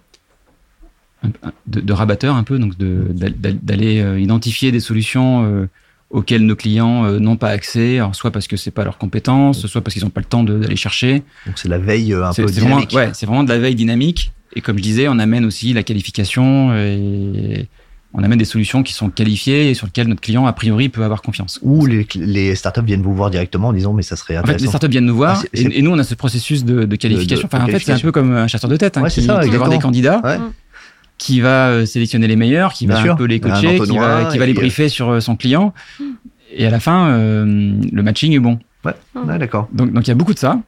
de, de rabatteur un peu, donc d'aller euh, identifier des solutions. Euh, auxquels nos clients euh, n'ont pas accès, alors soit parce que c'est pas leur compétence, soit parce qu'ils n'ont pas le temps d'aller chercher. Donc c'est la veille euh, un peu dynamique. Vraiment, ouais, c'est vraiment de la veille dynamique. Et comme je disais, on amène aussi la qualification et on amène des solutions qui sont qualifiées et sur lesquelles notre client a priori peut avoir confiance. Ou les, les startups viennent vous voir directement en disant mais ça serait intéressant. En fait, les startups viennent nous voir ah, et, nous on a ce processus de, de qualification. enfin, en fait, c'est un peu comme un chasseur de tête hein, qui, ça, qui va voir des candidats. Ouais qui va euh, sélectionner les meilleurs, qui va un peu les coacher, qui va, qui va les briefer sur euh, son client. Et à la fin, euh, le matching est bon. Ouais, d'accord. Donc, donc il y a beaucoup de ça.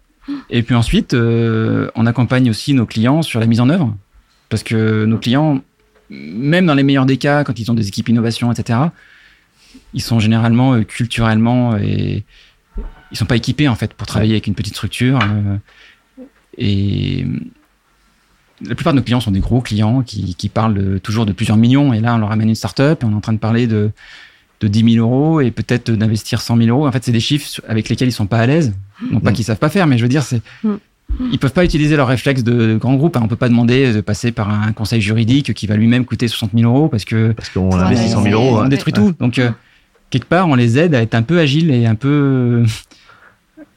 Et puis ensuite, euh, on accompagne aussi nos clients sur la mise en œuvre. Parce que nos clients, même dans les meilleurs des cas, quand ils ont des équipes innovation, etc., ils sont généralement euh, culturellement et ils sont pas équipés en fait pour travailler avec une petite structure. Euh, et la plupart de nos clients sont des gros clients qui, qui parlent toujours de plusieurs millions. Et là, on leur amène une startup et on est en train de parler de, de 10 000 euros et peut-être d'investir 100 000 euros. En fait, c'est des chiffres avec lesquels ils sont pas à l'aise. Non pas mm. qu'ils savent pas faire, mais je veux dire, c'est mm. ils peuvent pas utiliser leur réflexe de, grand groupe. On peut pas demander de passer par un conseil juridique qui va lui-même coûter 60 000 euros parce que parce qu'on investit 100 000 euros. On détruit tout. Donc euh, quelque part, on les aide à être un peu agiles et un peu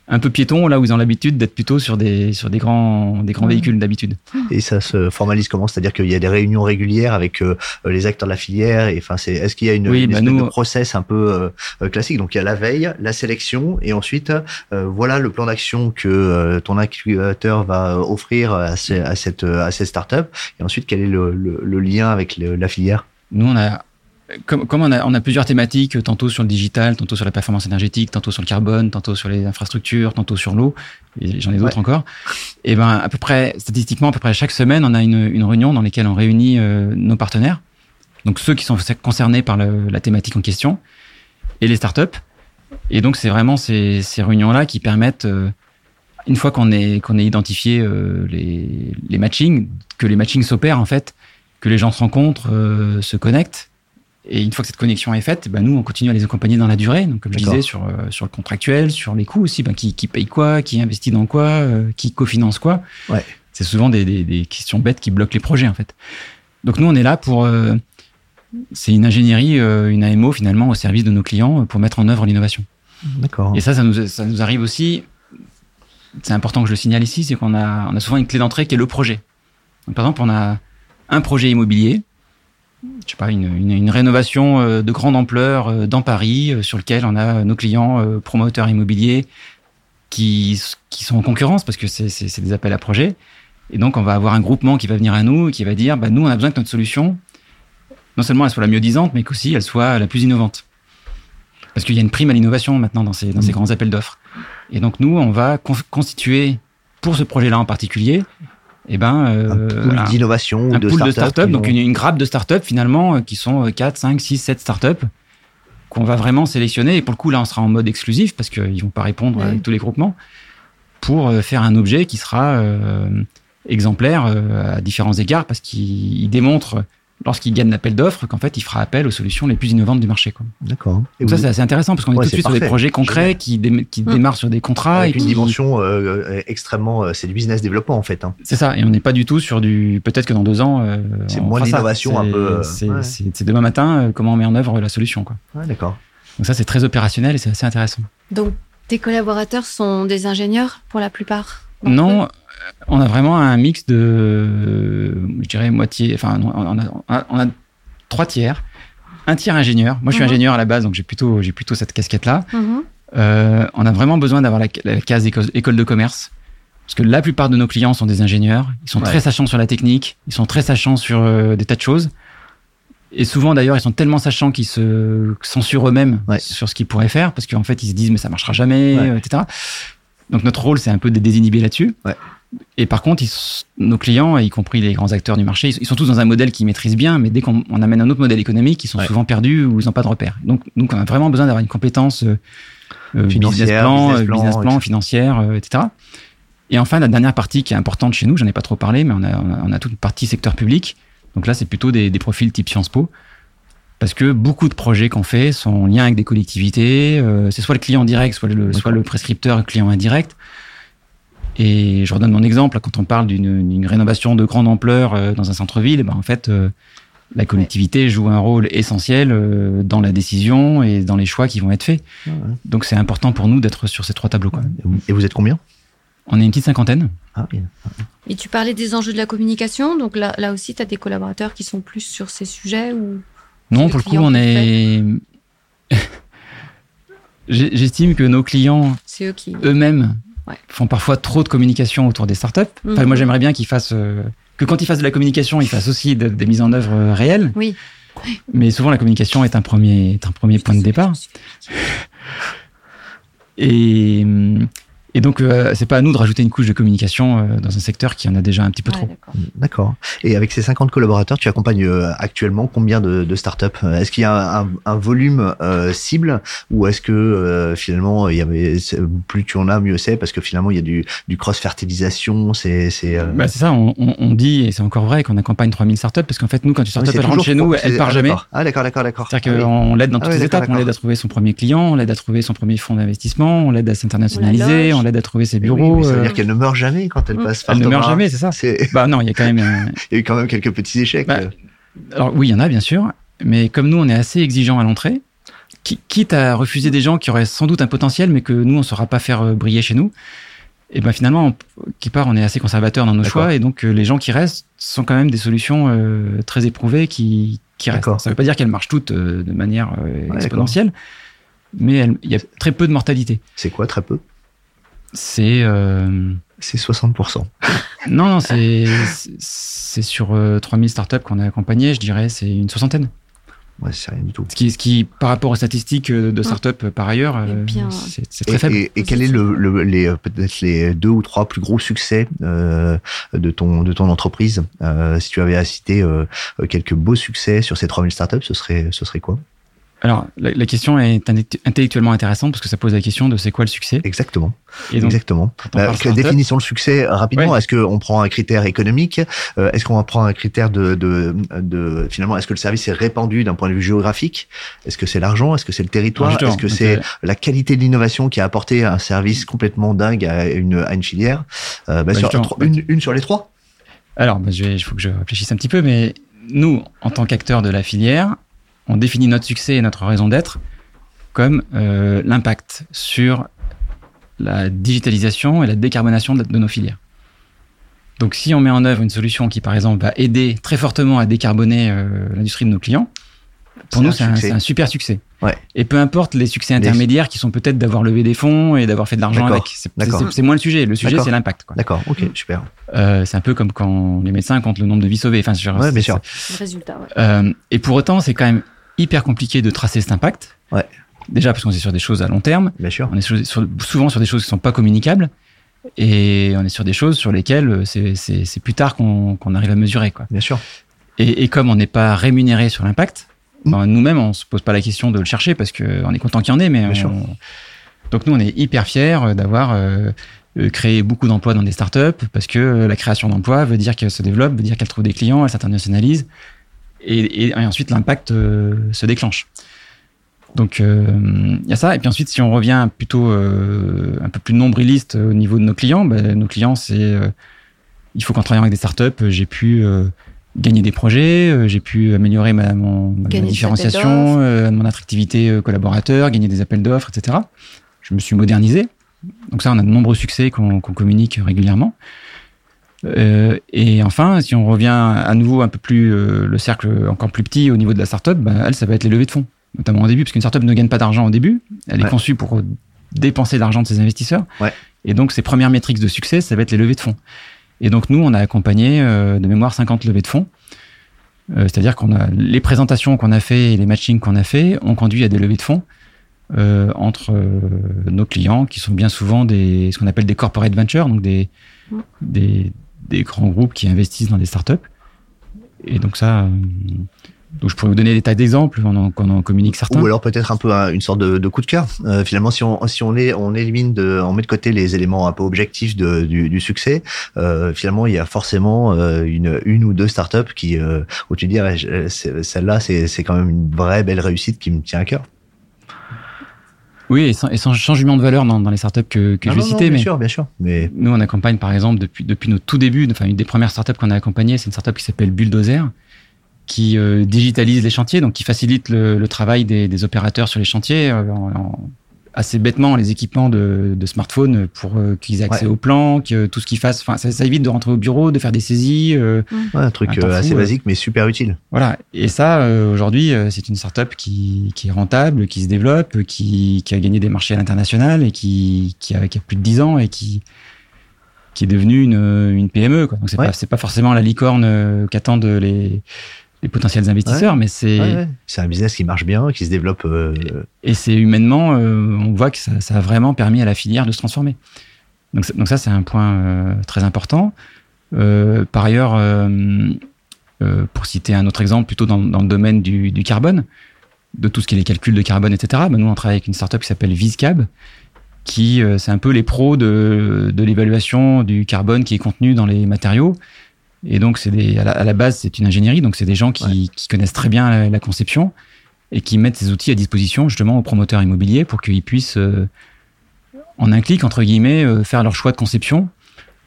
un peu piéton là où ils ont l'habitude d'être plutôt sur des sur des grands des grands véhicules d'habitude. Et ça se formalise comment? C'est-à-dire qu'il y a des réunions régulières avec euh, les acteurs de la filière et enfin c'est est-ce qu'il y a une, oui, bah process un peu euh, classique? Donc il y a la veille, la sélection et ensuite euh, voilà le plan d'action que ton incubateur va offrir à, cette à cette startup. Et ensuite quel est le, le, lien avec la filière? Nous on a comme, on, a, plusieurs thématiques, tantôt sur le digital, tantôt sur la performance énergétique, tantôt sur le carbone, tantôt sur les infrastructures, tantôt sur l'eau, et j'en ai d'autres encore. Et ben à peu près, statistiquement, à peu près chaque semaine, on a une, réunion dans laquelle on réunit euh, nos partenaires, donc ceux qui sont concernés par la thématique en question, et les startups. Et donc c'est vraiment ces, réunions-là qui permettent, euh, une fois qu'on est qu'on ait identifié euh, les, les matchings, que les matchings s'opèrent en fait, que les gens se rencontrent, se connectent et une fois que cette connexion est faite, ben nous, on continue à les accompagner dans la durée. Donc, comme je disais, sur, euh, sur le contractuel, sur les coûts aussi, ben, qui, qui paye quoi, qui investit dans quoi, euh, qui cofinance quoi. Ouais. C'est souvent des, des, des, questions bêtes qui bloquent les projets, en fait. Donc, nous, on est là pour. Euh, c'est une ingénierie, une AMO finalement, au service de nos clients pour mettre en œuvre l'innovation. D'accord. Et ça, ça nous, ça nous arrive aussi. C'est important que je le signale ici, c'est qu'on a, on a souvent une clé d'entrée qui est le projet. Donc, par exemple, on a un projet immobilier je sais pas, une, rénovation euh, de grande ampleur euh, dans Paris, euh, sur lequel on a nos clients promoteurs immobiliers qui, qui sont en concurrence parce que c'est des appels à projets. Et donc, on va avoir un groupement qui va venir à nous et qui va dire, bah, nous, on a besoin que notre solution, non seulement elle soit la mieux disante, mais qu'aussi elle soit la plus innovante. Parce qu'il y a une prime à l'innovation maintenant dans ces, dans ces grands appels d'offres. Et donc, nous, on va constituer, pour ce projet-là en particulier, eh ben, euh, un pool d'innovation ou de pool start-up. donc une, grappe de start-up finalement euh, qui sont 4, 5, 6, 7 start-up qu'on va vraiment sélectionner. Et pour le coup, là, on sera en mode exclusif parce qu'ils vont pas répondre à tous les groupements pour euh, faire un objet qui sera exemplaire à différents égards parce qu'il démontre lorsqu'il gagne l'appel d'offres qu'en fait il fera appel aux solutions les plus innovantes du marché. D'accord. Donc ça c'est assez intéressant parce qu'on est tout de suite sur des projets concrets qui, qui mmh. démarrent sur des contrats. Avec une dimension euh, extrêmement, euh, c'est du business développement en fait. Hein. C'est ça, et on n'est pas du tout sur du, peut-être que dans deux ans. Euh, c'est moins l'innovation un peu. C'est demain matin comment on met en œuvre la solution. Quoi. Ouais, d'accord. Donc ça c'est très opérationnel et c'est assez intéressant. Donc tes collaborateurs sont des ingénieurs pour la plupart? Non on a vraiment un mix de, je dirais, moitié, enfin, on a, trois tiers. Un tiers ingénieur. Moi, je suis mhm. ingénieur à la base, donc j'ai plutôt, j'ai plutôt cette casquette-là. Mhm. Euh, on a vraiment besoin d'avoir la, case école, de commerce. Parce que la plupart de nos clients sont des ingénieurs. Ils sont très sachants sur la technique. Ils sont très sachants sur euh, des tas de choses. Et souvent, d'ailleurs, ils sont tellement sachants qu'ils se censurent eux-mêmes sur ce qu'ils pourraient faire. Parce qu'en fait, ils se disent, mais ça marchera jamais, etc. Donc, notre rôle, c'est un peu de désinhiber là-dessus. Et par contre, nos clients, y compris les grands acteurs du marché, ils sont tous dans un modèle qu'ils maîtrisent bien, mais dès qu'on amène un autre modèle économique, ils sont souvent perdus ou ils n'ont pas de repères. Donc, donc, on a vraiment besoin d'avoir une compétence euh, euh business plan, business plan, business plan financière, euh, etc. Et enfin, la dernière partie qui est importante chez nous, j'en ai pas trop parlé, mais on a, on a, toute une partie secteur public. Donc là, c'est plutôt des, des, profils type Sciences Po. Parce que beaucoup de projets qu'on fait sont en lien avec des collectivités. Euh, c'est soit le client direct, soit le, soit le prescripteur client indirect. Et je redonne mon exemple, quand on parle d'une rénovation de grande ampleur euh, dans un centre-ville, ben en fait, euh, la collectivité joue un rôle essentiel euh, dans la décision et dans les choix qui vont être faits. Donc c'est important pour nous d'être sur ces trois tableaux. Quoi. Et vous êtes combien? On est une petite cinquantaine. Ah, Et tu parlais des enjeux de la communication, donc là, là aussi, tu as des collaborateurs qui sont plus sur ces sujets ou Non, pour le coup, on est... J'estime que nos clients eux-mêmes font parfois trop de communication autour des startups. Enfin, moi, mhm. j'aimerais bien qu'ils fassent euh, que quand ils fassent de la communication, ils fassent aussi des mises en œuvre euh, réelles. Oui. Mais souvent, la communication est un premier, est un premier point de départ. Et, hum, et donc, euh, c'est pas à nous de rajouter une couche de communication euh, dans un secteur qui en a déjà un petit peu trop. D'accord. Et avec ces 50 collaborateurs, tu accompagnes euh, actuellement combien de, de startups Est-ce qu'il y a un, un, volume cible ou est-ce que finalement, il y avait, plus tu en as, mieux c'est Parce que finalement, il y a du, du cross-fertilisation. C'est c'est bah, ça, on, on, dit, et c'est encore vrai, qu'on accompagne 3000 startups parce qu'en fait, nous, quand une startup rentre chez nous, elle part ah, jamais. Ah, d'accord, d'accord, d'accord. C'est-à-dire ah qu'on l'aide dans toutes les étapes. On l'aide à trouver son premier client, on l'aide à trouver son premier fonds d'investissement, on l'aide à s'internationaliser, aide à trouver ses bureaux. ça veut dire euh, qu'elle ne meurt jamais quand elle passe par Elle ne meurt jamais, c'est ça. Bah non, il y a quand même. il y a eu quand même quelques petits échecs. Bah, alors oui, il y en a bien sûr, mais comme nous, on est assez exigeant à l'entrée, quitte à refuser des gens qui auraient sans doute un potentiel, mais que nous, on ne saura pas faire euh, briller chez nous. Et ben finalement, qui part, on est assez conservateur dans nos choix, et donc euh, les gens qui restent sont quand même des solutions très éprouvées qui, qui restent. Ça ne veut pas dire qu'elles marchent toutes de manière exponentielle, mais il y a très peu de mortalité. C'est quoi très peu? C'est. Euh... C'est 60%. non, non, c'est, c'est sur 3000 euh, startups qu'on a accompagnées, je dirais, c'est une soixantaine. Ouais, c'est rien du tout. Ce qui, ce qui, par rapport aux statistiques euh, de startups par ailleurs, euh, c'est, très faible. Et, quel est le, les, peut-être les deux ou trois plus gros succès de, ton, de ton entreprise? Si tu avais à citer quelques beaux succès sur ces 3000 startups, ce serait, ce serait quoi? Alors, la, question est intellectuellement intéressante parce que ça pose la question de c'est quoi le succès? Exactement. Exactement. Euh, définissons le succès rapidement. Est-ce qu'on prend un critère économique? Euh, Est-ce qu'on prend un critère de, de, de finalement Est-ce que le service est répandu d'un point de vue géographique? Est-ce que c'est l'argent? Est-ce que c'est le territoire? Est-ce que c'est la qualité de l'innovation qui a apporté un service complètement dingue à une, à une filière? Euh, bah, bah, sur, une, une, sur les trois. Alors, bah, il faut que je réfléchisse un petit peu, mais nous, en tant qu'acteurs de la filière, on définit notre succès et notre raison d'être comme euh, l'impact sur la digitalisation et la décarbonation de, nos filières. Donc si on met en œuvre une solution qui, par exemple, va aider très fortement à décarboner euh, l'industrie de nos clients, pour nous, c'est un, super succès. Ouais. Et peu importe les succès intermédiaires qui sont peut-être d'avoir levé des fonds et d'avoir fait de l'argent avec. C'est moins le sujet. Le sujet, c'est l'impact. D'accord, ok, super. Euh, c'est un peu comme quand les médecins comptent le nombre de vies sauvées. Enfin, ouais, bien sûr. Le résultat, euh, et pour autant, c'est quand même hyper compliqué de tracer cet impact. Ouais. Déjà parce qu'on est sur des choses à long terme. Bien sûr. On est souvent sur des choses qui sont pas communicables. Et on est sur des choses sur lesquelles euh, c'est plus tard qu'on arrive à mesurer. Quoi. Bien sûr. Et, et comme on n'est pas rémunéré sur l'impact, mm. ben, nous-mêmes, on se pose pas la question de le chercher parce qu'on est content qu'il y en ait. Mais Bien sûr. Donc nous, on est hyper fiers euh, d'avoir euh, créé beaucoup d'emplois dans des startups parce que la création d'emplois veut dire qu'elle se développe, veut dire qu'elle trouve des clients, elle s'internationalise et, et, ensuite l'impact euh, se déclenche. Donc euh, il y a ça. Et puis ensuite, si on revient plutôt euh, un peu plus nombriliste au niveau de nos clients, ben, nos clients, c'est il faut qu'en travaillant avec des startups, j'ai pu gagner des projets, j'ai pu améliorer ma, mon, ma différenciation, mon attractivité collaborateur, gagner des appels d'offres, etc. Je me suis modernisé. Donc ça, on a de nombreux succès qu'on communique régulièrement. Euh, et enfin, si on revient à nouveau un peu plus euh, le cercle encore plus petit au niveau de la startup, bah, elle, ça va être les levées de fonds, notamment au début, parce qu'une startup ne gagne pas d'argent au début. Elle est conçue pour dépenser l'argent de ses investisseurs. Et donc, ses premières métriques de succès, ça va être les levées de fonds. Et donc, nous, on a accompagné euh, de mémoire 50 levées de fonds. C'est-à-dire qu'on a les présentations qu'on a fait et les matchings qu'on a fait ont conduit à des levées de fonds entre nos clients, qui sont bien souvent des ce qu'on appelle des corporate ventures, donc des, des des grands groupes qui investissent dans des startups. Et donc ça, euh, donc je pourrais vous donner des tas d'exemples quand on, en communique certains. Ou alors peut-être un peu une sorte de, coup de cœur. Euh, finalement, si on si on est on élimine de on met de côté les éléments un peu objectifs du, succès, euh, finalement il y a forcément une une ou deux startups qui où tu dis celle-là c'est c'est quand même une vraie belle réussite qui me tient à cœur. Oui, et sans, et sans, changement de valeur dans, dans les startups que, que je vais citer. Bien sûr, bien sûr. Mais... Nous, on accompagne, par exemple, depuis, depuis nos tout débuts, enfin, une des premières startups qu'on a accompagnées, c'est une startup qui s'appelle Bulldozer, qui euh, digitalise les chantiers, donc qui facilite le, le travail des, des, opérateurs sur les chantiers euh, en, assez bêtement les équipements de, de smartphones pour euh, qu'ils aient accès au plan, que tout ce qu'ils fassent. Enfin, ça, ça, évite de rentrer au bureau, de faire des saisies. Euh, ouais, un truc euh, assez basique mais super utile. Voilà. Et ça, aujourd'hui, c'est une startup qui, qui est rentable, qui se développe, qui, qui a gagné des marchés à l'international et qui, qui, a, qui a plus de 10 ans et qui qui est devenue une, une PME. Quoi. Donc c'est pas c'est pas forcément la licorne qu'attendent les les potentiels investisseurs, mais c'est c'est un business qui marche bien, qui se développe. Et c'est humainement, on voit que ça, ça, a vraiment permis à la filière de se transformer. Donc, donc ça, c'est un point très important. par ailleurs, pour citer un autre exemple, plutôt dans, dans le domaine du, du, carbone, de tout ce qui est les calculs de carbone, etc. Ben nous, on travaille avec une startup qui s'appelle Viscab, qui euh, c'est un peu les pros de, de l'évaluation du carbone qui est contenu dans les matériaux. Et donc, c'est des, à, la, base, c'est une ingénierie, donc c'est des gens qui, qui, connaissent très bien la, conception et qui mettent ces outils à disposition justement aux promoteurs immobiliers pour qu'ils puissent, euh, en un clic, entre guillemets, euh, faire leur choix de conception.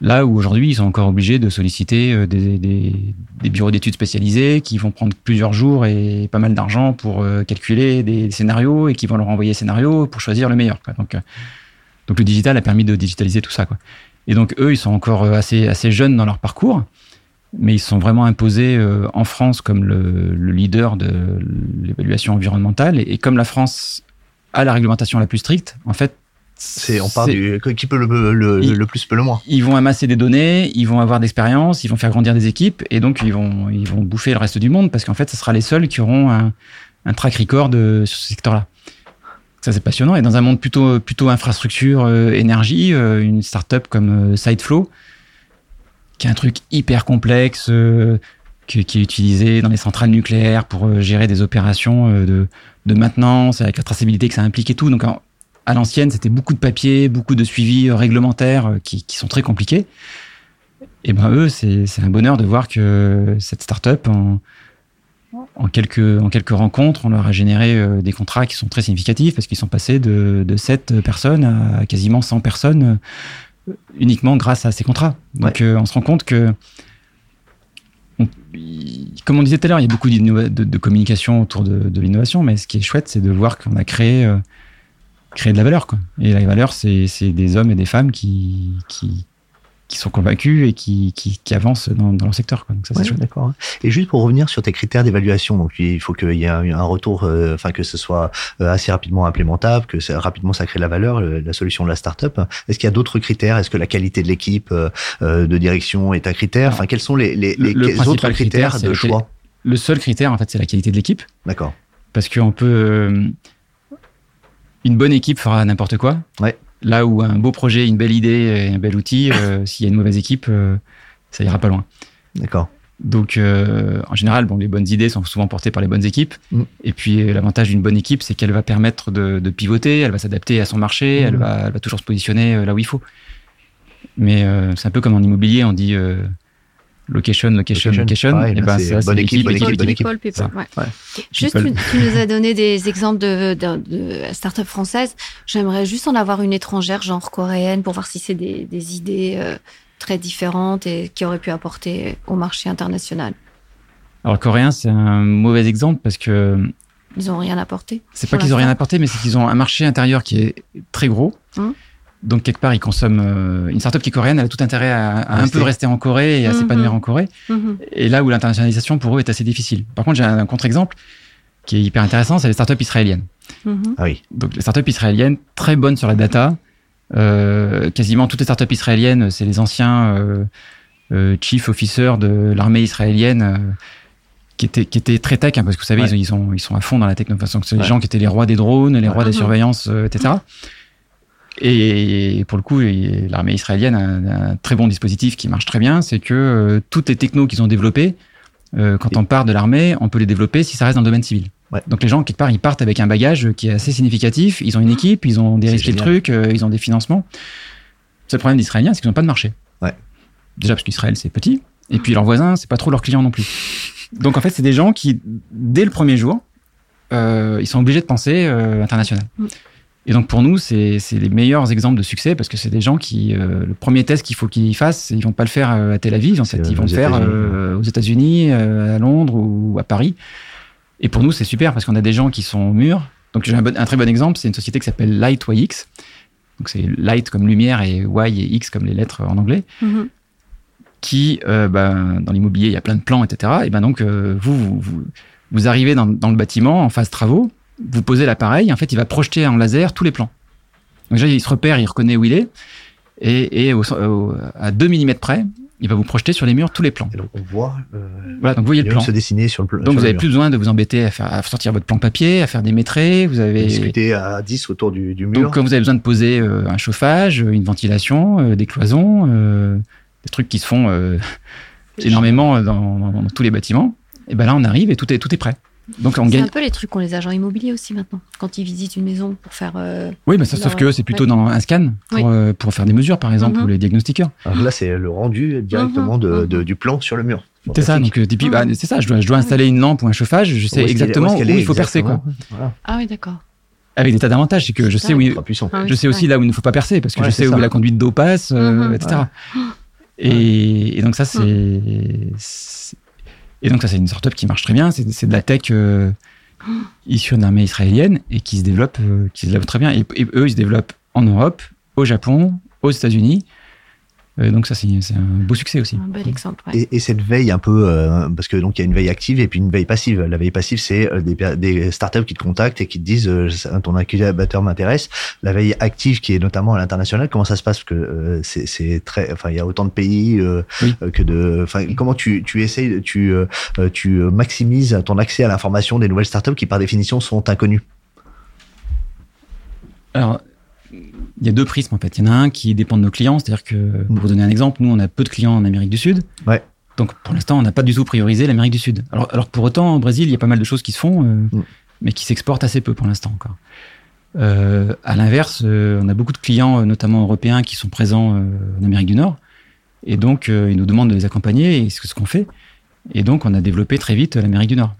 Là où aujourd'hui, ils sont encore obligés de solliciter des, des, des bureaux d'études spécialisés qui vont prendre plusieurs jours et pas mal d'argent pour calculer des scénarios et qui vont leur envoyer scénarios pour choisir le meilleur. Quoi. Donc, donc le digital a permis de digitaliser tout ça. Quoi. Et donc eux, ils sont encore euh, assez, assez jeunes dans leur parcours, mais ils sont vraiment imposés euh, en France comme le, leader de l'évaluation environnementale. Et, comme la France a la réglementation la plus stricte, en fait, c'est on parle du qui peut le, le, plus peut le moins. Ils vont amasser des données, ils vont avoir d'expérience, ils vont faire grandir des équipes et donc ils vont ils vont bouffer le reste du monde parce qu'en fait ce sera les seuls qui auront un, un track record de, sur ce secteur-là. Ça, c'est passionnant. Et dans un monde plutôt, plutôt infrastructure, euh, énergie, euh, une startup comme euh, Sideflow, qui est un truc hyper complexe, qui, qui, est utilisé dans les centrales nucléaires pour gérer des opérations de, de, maintenance, avec la traçabilité que ça implique et tout. Donc, à l'ancienne, c'était beaucoup de papiers, beaucoup de suivis réglementaires qui, sont très compliqués. Et ben eux, c'est un bonheur de voir que cette startup, en, quelques, en quelques rencontres, on leur a généré euh, des contrats qui sont très significatifs parce qu'ils sont passés de, de 7 personnes à quasiment 100 personnes euh, uniquement grâce à ces contrats. Donc euh, on se rend compte que, comme on disait tout à l'heure, il y a beaucoup de, de, communication autour de, l'innovation, mais ce qui est chouette, c'est de voir qu'on a créé, créé de la valeur. Quoi. Et la valeur, c'est des hommes et des femmes qui, qui, qui sont convaincus et qui, qui, qui avancent dans, dans, leur secteur. Quoi. Donc ça, c'est D'accord. Et juste pour revenir sur tes critères d'évaluation, donc il faut qu'il y ait un, retour, euh, enfin que ce soit euh, assez rapidement implémentable, que ça, rapidement ça crée de la valeur, la solution de la startup. Est-ce qu'il y a d'autres critères? Est-ce que la qualité de l'équipe euh, de direction est un critère? Enfin, quels sont les, les, les autres critères de choix? Le seul critère, en fait, c'est la qualité de l'équipe. D'accord. Parce qu'on peut une bonne équipe fera n'importe quoi. Ouais. Là où un beau projet, une belle idée et un bel outil, euh, s'il y a une mauvaise équipe, euh, ça ira pas loin. D'accord. Donc, euh, en général, bon, les bonnes idées sont souvent portées par les bonnes équipes. Mm. Et puis, l'avantage d'une bonne équipe, c'est qu'elle va permettre de, de, pivoter, elle va s'adapter à son marché, elle, mm. va, elle va toujours se positionner là où il faut. Mais c'est un peu comme en immobilier, on dit location, location, location. et ben, c'est bonne équipe, bonne équipe, bonne équipe. Juste, tu, nous as donné des exemples de, de, de start-up françaises. J'aimerais juste en avoir une étrangère, genre coréenne, pour voir si c'est des, des, idées euh, très différentes et qui auraient pu apporter au marché international. Alors, coréen, c'est un mauvais exemple parce que. Ils n'ont rien apporté. C'est pas qu'ils n'ont rien apporté, mais c'est qu'ils ont un marché intérieur qui est très gros. Hum. Donc, quelque part, ils consomment. Euh, une startup qui est coréenne, elle a tout intérêt à, un peu rester en Corée et à mhm. s'épanouir en Corée. Mhm. Et là où l'internationalisation pour eux est assez difficile. Par contre, j'ai un, contre-exemple qui est hyper intéressant, c'est les startups israéliennes. Mhm. Ah oui. Donc, les startups israéliennes, très bonnes sur la data. Euh, quasiment toutes les startups israéliennes, c'est les anciens euh, euh chief officers de l'armée israélienne euh, qui étaient, qui étaient très tech, hein, parce que vous savez, ils, ils, sont, ils sont à fond dans la techno. c'est les gens qui étaient les rois des drones, les rois des surveillances, etc. Et pour le coup, l'armée israélienne a un, très bon dispositif qui marche très bien, c'est que euh, toutes les technos qu'ils ont développées, euh, quand on part de l'armée, on peut les développer si ça reste dans le domaine civil. Donc les gens, quelque part, ils partent avec un bagage qui est assez significatif, ils ont une équipe, ils ont dérisqué le truc, euh, ils ont des financements. Le problème des Israéliens, c'est qu'ils n'ont pas de marché. Ouais. Déjà parce qu'Israël, c'est petit, et puis leurs voisins, c'est pas trop leurs clients non plus. Donc en fait, c'est des gens qui, dès le premier jour, ils sont obligés de penser international. Et donc pour nous, c'est les meilleurs exemples de succès parce que c'est des gens qui, euh, le premier test qu'il faut qu'ils fassent, ils vont pas le faire euh, à Tel Aviv, en fait, ils vont le faire euh, aux États-Unis, à Londres ou à Paris. Et pour nous, c'est super parce qu'on a des gens qui sont mûrs. Donc j'ai un, un, très bon exemple, c'est une société qui s'appelle LightYX. Donc c'est Light comme lumière et Y et X comme les lettres en anglais. Mm-hmm. Qui, ben, dans l'immobilier, il y a plein de plans, etc. Et ben donc vous, vous, vous, arrivez dans, dans le bâtiment en phase travaux vous posez l'appareil, en fait, il va projeter en laser tous les plans. Donc déjà, il se repère, il reconnaît où il est, et, et à 2 mm près, il va vous projeter sur les murs tous les plans. donc on voit. Euh, voilà, donc vous voyez le plan. se dessiner sur le plan. Donc vous n'avez plus besoin de vous embêter à, faire, à sortir votre plan papier, à faire des métrés. Vous avez discuter à 10 autour du, du mur. Donc quand vous avez besoin de poser euh, un chauffage, une ventilation, euh, des cloisons, des trucs qui se font énormément dans, dans, tous les bâtiments. Et ben là on arrive et tout est tout est prêt. Donc on C'est un peu les trucs qu'ont les agents immobiliers aussi maintenant, quand ils visitent une maison pour faire. Euh, oui, mais ça, sauf que c'est plutôt dans un scan pour, euh, pour faire des mesures, par exemple, mhm. ou les diagnostiqueurs. là, c'est le rendu directement mhm. de, du plan sur le mur. C'est ça, donc euh, bah, c'est ça. Je dois, je dois installer une lampe ou un chauffage, je sais exactement où, il faut percer, quoi. Ah oui, d'accord. Avec des tas d'avantages, c'est que je sais où, il, ah je sais aussi là où il ne faut pas percer, parce que je sais où la conduite d'eau passe, mhm. etc. Et, et, donc ça, c'est et donc ça, c'est une startup qui marche très bien. C'est de la tech euh, issue d'une armée israélienne et qui se développe, euh, qui se développe très bien. et, eux, ils se développent en Europe, au Japon, aux États-Unis. Euh, donc ça, c'est un beau succès aussi. Un bel exemple. Et, cette veille un peu, euh, parce que donc il y a une veille active et puis une veille passive. La veille passive, c'est euh, des, des startups qui te contactent et qui te disent ton incubateur m'intéresse. La veille active, qui est notamment à l'international, comment ça se passe? Parce que c'est très, enfin il y a autant de pays que de, enfin comment tu tu essayes, tu tu maximises ton accès à l'information des nouvelles startups qui par définition sont inconnues? Alors il y a deux prismes en fait. Il y en a un qui dépend de nos clients, c'est-à-dire que, pour vous donner un exemple, nous on a peu de clients en Amérique du Sud. Ouais. Donc pour l'instant, on n'a pas du tout priorisé l'Amérique du Sud. Alors, alors pour autant, au Brésil, il y a pas mal de choses qui se font, euh, mm. mais qui s'exportent assez peu pour l'instant encore. Euh, à l'inverse, euh, on a beaucoup de clients, notamment européens, qui sont présents en Amérique du Nord, et donc ils nous demandent de les accompagner, et c'est ce qu'on fait. Et donc on a développé très vite l'Amérique du Nord.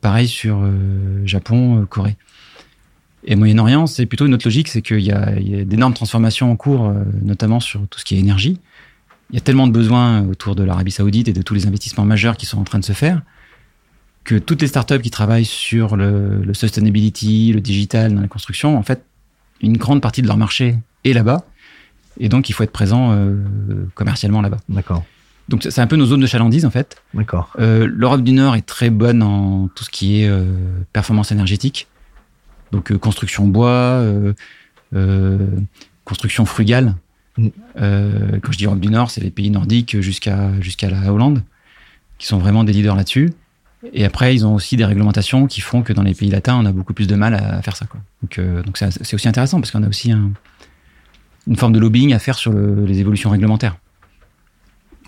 pareil sur Japon, Corée. Et Moyen-Orient, c'est plutôt une autre logique, c'est qu'il y a, d'énormes transformations en cours, euh, notamment sur tout ce qui est énergie. Il y a tellement de besoins autour de l'Arabie Saoudite et de tous les investissements majeurs qui sont en train de se faire que toutes les startups qui travaillent sur le, le sustainability, le digital dans la construction, en fait, une grande partie de leur marché est là-bas. Et donc, il faut être présent euh, commercialement là-bas. D'accord. Donc, c'est un peu nos zones de chalandise, en fait. D'accord. Euh, L'Europe du Nord est très bonne en tout ce qui est euh, performance énergétique. Donc euh, construction bois, euh, euh, construction frugale. Mm. quand je dis Europe du Nord, c'est les pays nordiques jusqu'à jusqu'à la Hollande, qui sont vraiment des leaders là-dessus. Et après, ils ont aussi des réglementations qui font que dans les pays latins, on a beaucoup plus de mal à faire ça. Quoi. Donc, donc c'est aussi intéressant parce qu'on a aussi une forme de lobbying à faire sur les évolutions réglementaires.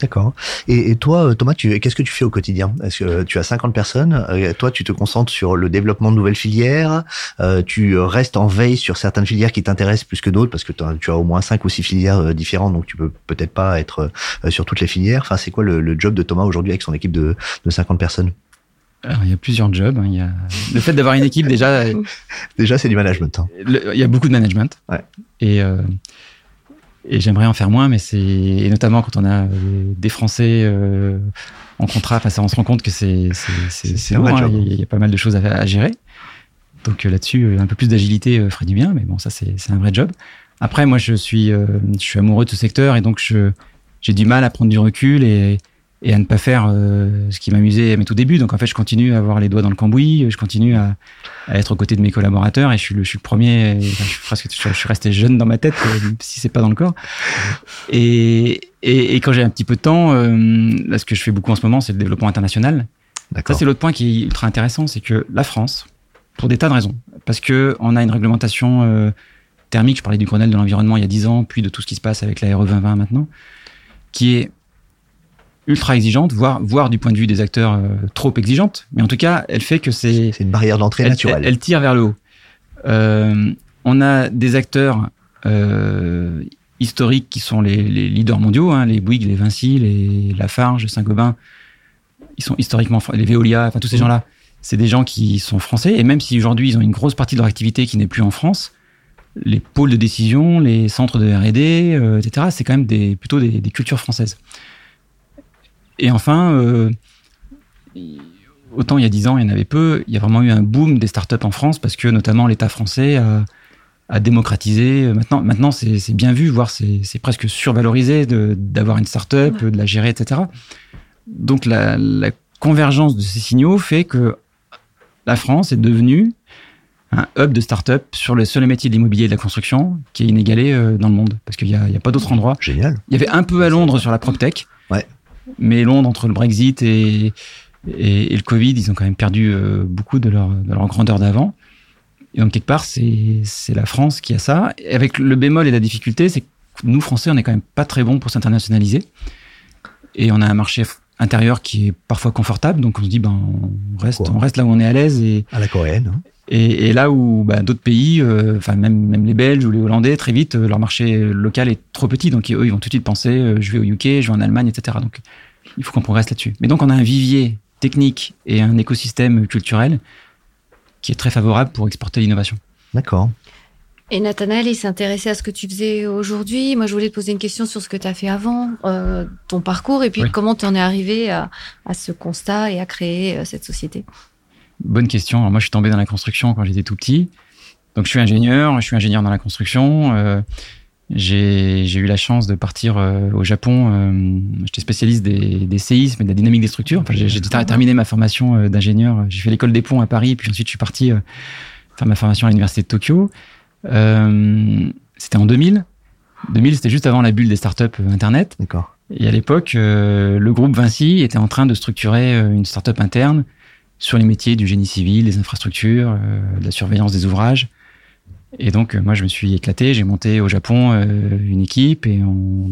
D'accord. Et, toi, euh, Thomas, qu'est-ce que tu fais au quotidien? Est-ce que tu as 50 personnes? Euh, Toi, tu te concentres sur le développement de nouvelles filières? Euh, Tu restes en veille sur certaines filières qui t'intéressent plus que d'autres parce que tu as au moins 5 ou 6 filières différentes, donc tu peux peut-être pas être sur toutes les filières. Enfin, c'est quoi le, job de Thomas aujourd'hui avec son équipe de, 50 personnes? Alors, il y a plusieurs jobs. Hein. Il y a le fait d'avoir une équipe déjà. déjà, c'est du management. Hein. il y a beaucoup de management. Ouais. Et et j'aimerais en faire moins, mais c'est et notamment quand on a des Français euh, en contrat, enfin, ça, on se rend compte que c'est c'est lourd. Hein, il, y a, pas mal de choses à, gérer. Donc euh, là-dessus, euh, un peu plus d'agilité ferait du bien, mais bon, ça c'est un vrai job. Après, moi, je suis je suis amoureux de ce secteur et donc je j'ai du mal à prendre du recul et et à ne pas faire euh, ce qui m'amusait à mes tout débuts. Donc en fait, je continue à avoir les doigts dans le cambouis, je continue à, à être aux côtés de mes collaborateurs et je suis le, je suis le premier. je suis presque, je suis resté jeune dans ma tête, euh, si c'est pas dans le corps. Et, et, et quand j'ai un petit peu de temps, euh, là, ce que je fais beaucoup en ce moment, c'est le développement international. Ça, c'est l'autre point qui est ultra intéressant, c'est que la France, pour des tas de raisons, parce que on a une réglementation euh, thermique. Je parlais du Grenelle de l'environnement il y a 10 ans, puis de tout ce qui se passe avec la RE 2020 maintenant, qui est ultra exigeante, voire, voire du point de vue des acteurs euh, trop exigeante. Mais en tout cas, elle fait que c'est... C'est une barrière d'entrée naturelle. Elle, tire vers le haut. Euh, on a des acteurs euh, historiques qui sont les, les leaders mondiaux, hein, les Bouygues, les Vinci, les Lafarge, Saint-Gobain. Ils sont historiquement... Les Veolia, enfin tous ces mmh. gens-là, c'est des gens qui sont français. Et même si aujourd'hui, ils ont une grosse partie de leur activité qui n'est plus en France, les pôles de décision, les centres de R&D, etc., c'est quand même des, plutôt des, des cultures françaises. Et enfin, euh, autant il y a 10 ans, il y en avait peu, il y a vraiment eu un boom des startups en France parce que notamment l'État français a, démocratisé. Maintenant, maintenant c'est bien vu, voire c'est presque survalorisé d'avoir une startup, de la gérer, etc. Donc la, convergence de ces signaux fait que la France est devenue un hub de start-up sur le seul métier de l'immobilier et de la construction qui est inégalé euh, dans le monde parce qu'il n'y a, a, pas d'autre endroit. Génial. Il y avait un peu à Londres sur la PropTech. Ouais. Mais Londres, entre le Brexit et, et, le Covid, ils ont quand même perdu euh, beaucoup de leur, de leur grandeur d'avant. Et donc, quelque part, c'est la France qui a ça. Et avec le bémol et la difficulté, c'est que nous, Français, on n'est quand même pas très bons pour s'internationaliser. Et on a un marché intérieur qui est parfois confortable. Donc on se dit, ben, on reste, on reste là où on est à l'aise. Et, à la coréenne. Hein. Et, et, là où ben, d'autres pays, euh, enfin même, même les Belges ou les Hollandais, très vite, euh, leur marché local est trop petit. Donc eux, ils vont tout de suite penser, euh, je vais au UK, je vais en Allemagne, etc. Donc il faut qu'on progresse là-dessus. Mais donc on a un vivier technique et un écosystème culturel qui est très favorable pour exporter l'innovation. D'accord. Et Nathanaël, il s'intéressait à ce que tu faisais aujourd'hui. Moi, je voulais te poser une question sur ce que tu as fait avant, euh, ton parcours, et puis comment tu en es arrivé à, ce constat et à créer euh, cette société. Bonne question. moi, je suis tombé dans la construction quand j'étais tout petit. Donc, je suis ingénieur. Je suis ingénieur dans la construction. Euh, j'ai eu la chance de partir au Japon. J'étais spécialiste des, des, séismes et de la dynamique des structures. Enfin, j'ai terminé ma formation d'ingénieur. J'ai fait l'école des ponts à Paris, puis ensuite je suis parti faire ma formation à l'université de Tokyo. Euh, c'était en 2000. 2000, c'était juste avant la bulle des startups euh, Internet. D'accord. Et à l'époque, euh, le groupe Vinci était en train de structurer une startup interne sur les métiers du génie civil, des infrastructures, de la surveillance des ouvrages. Et donc, moi, je me suis éclaté. J'ai monté au Japon une équipe et on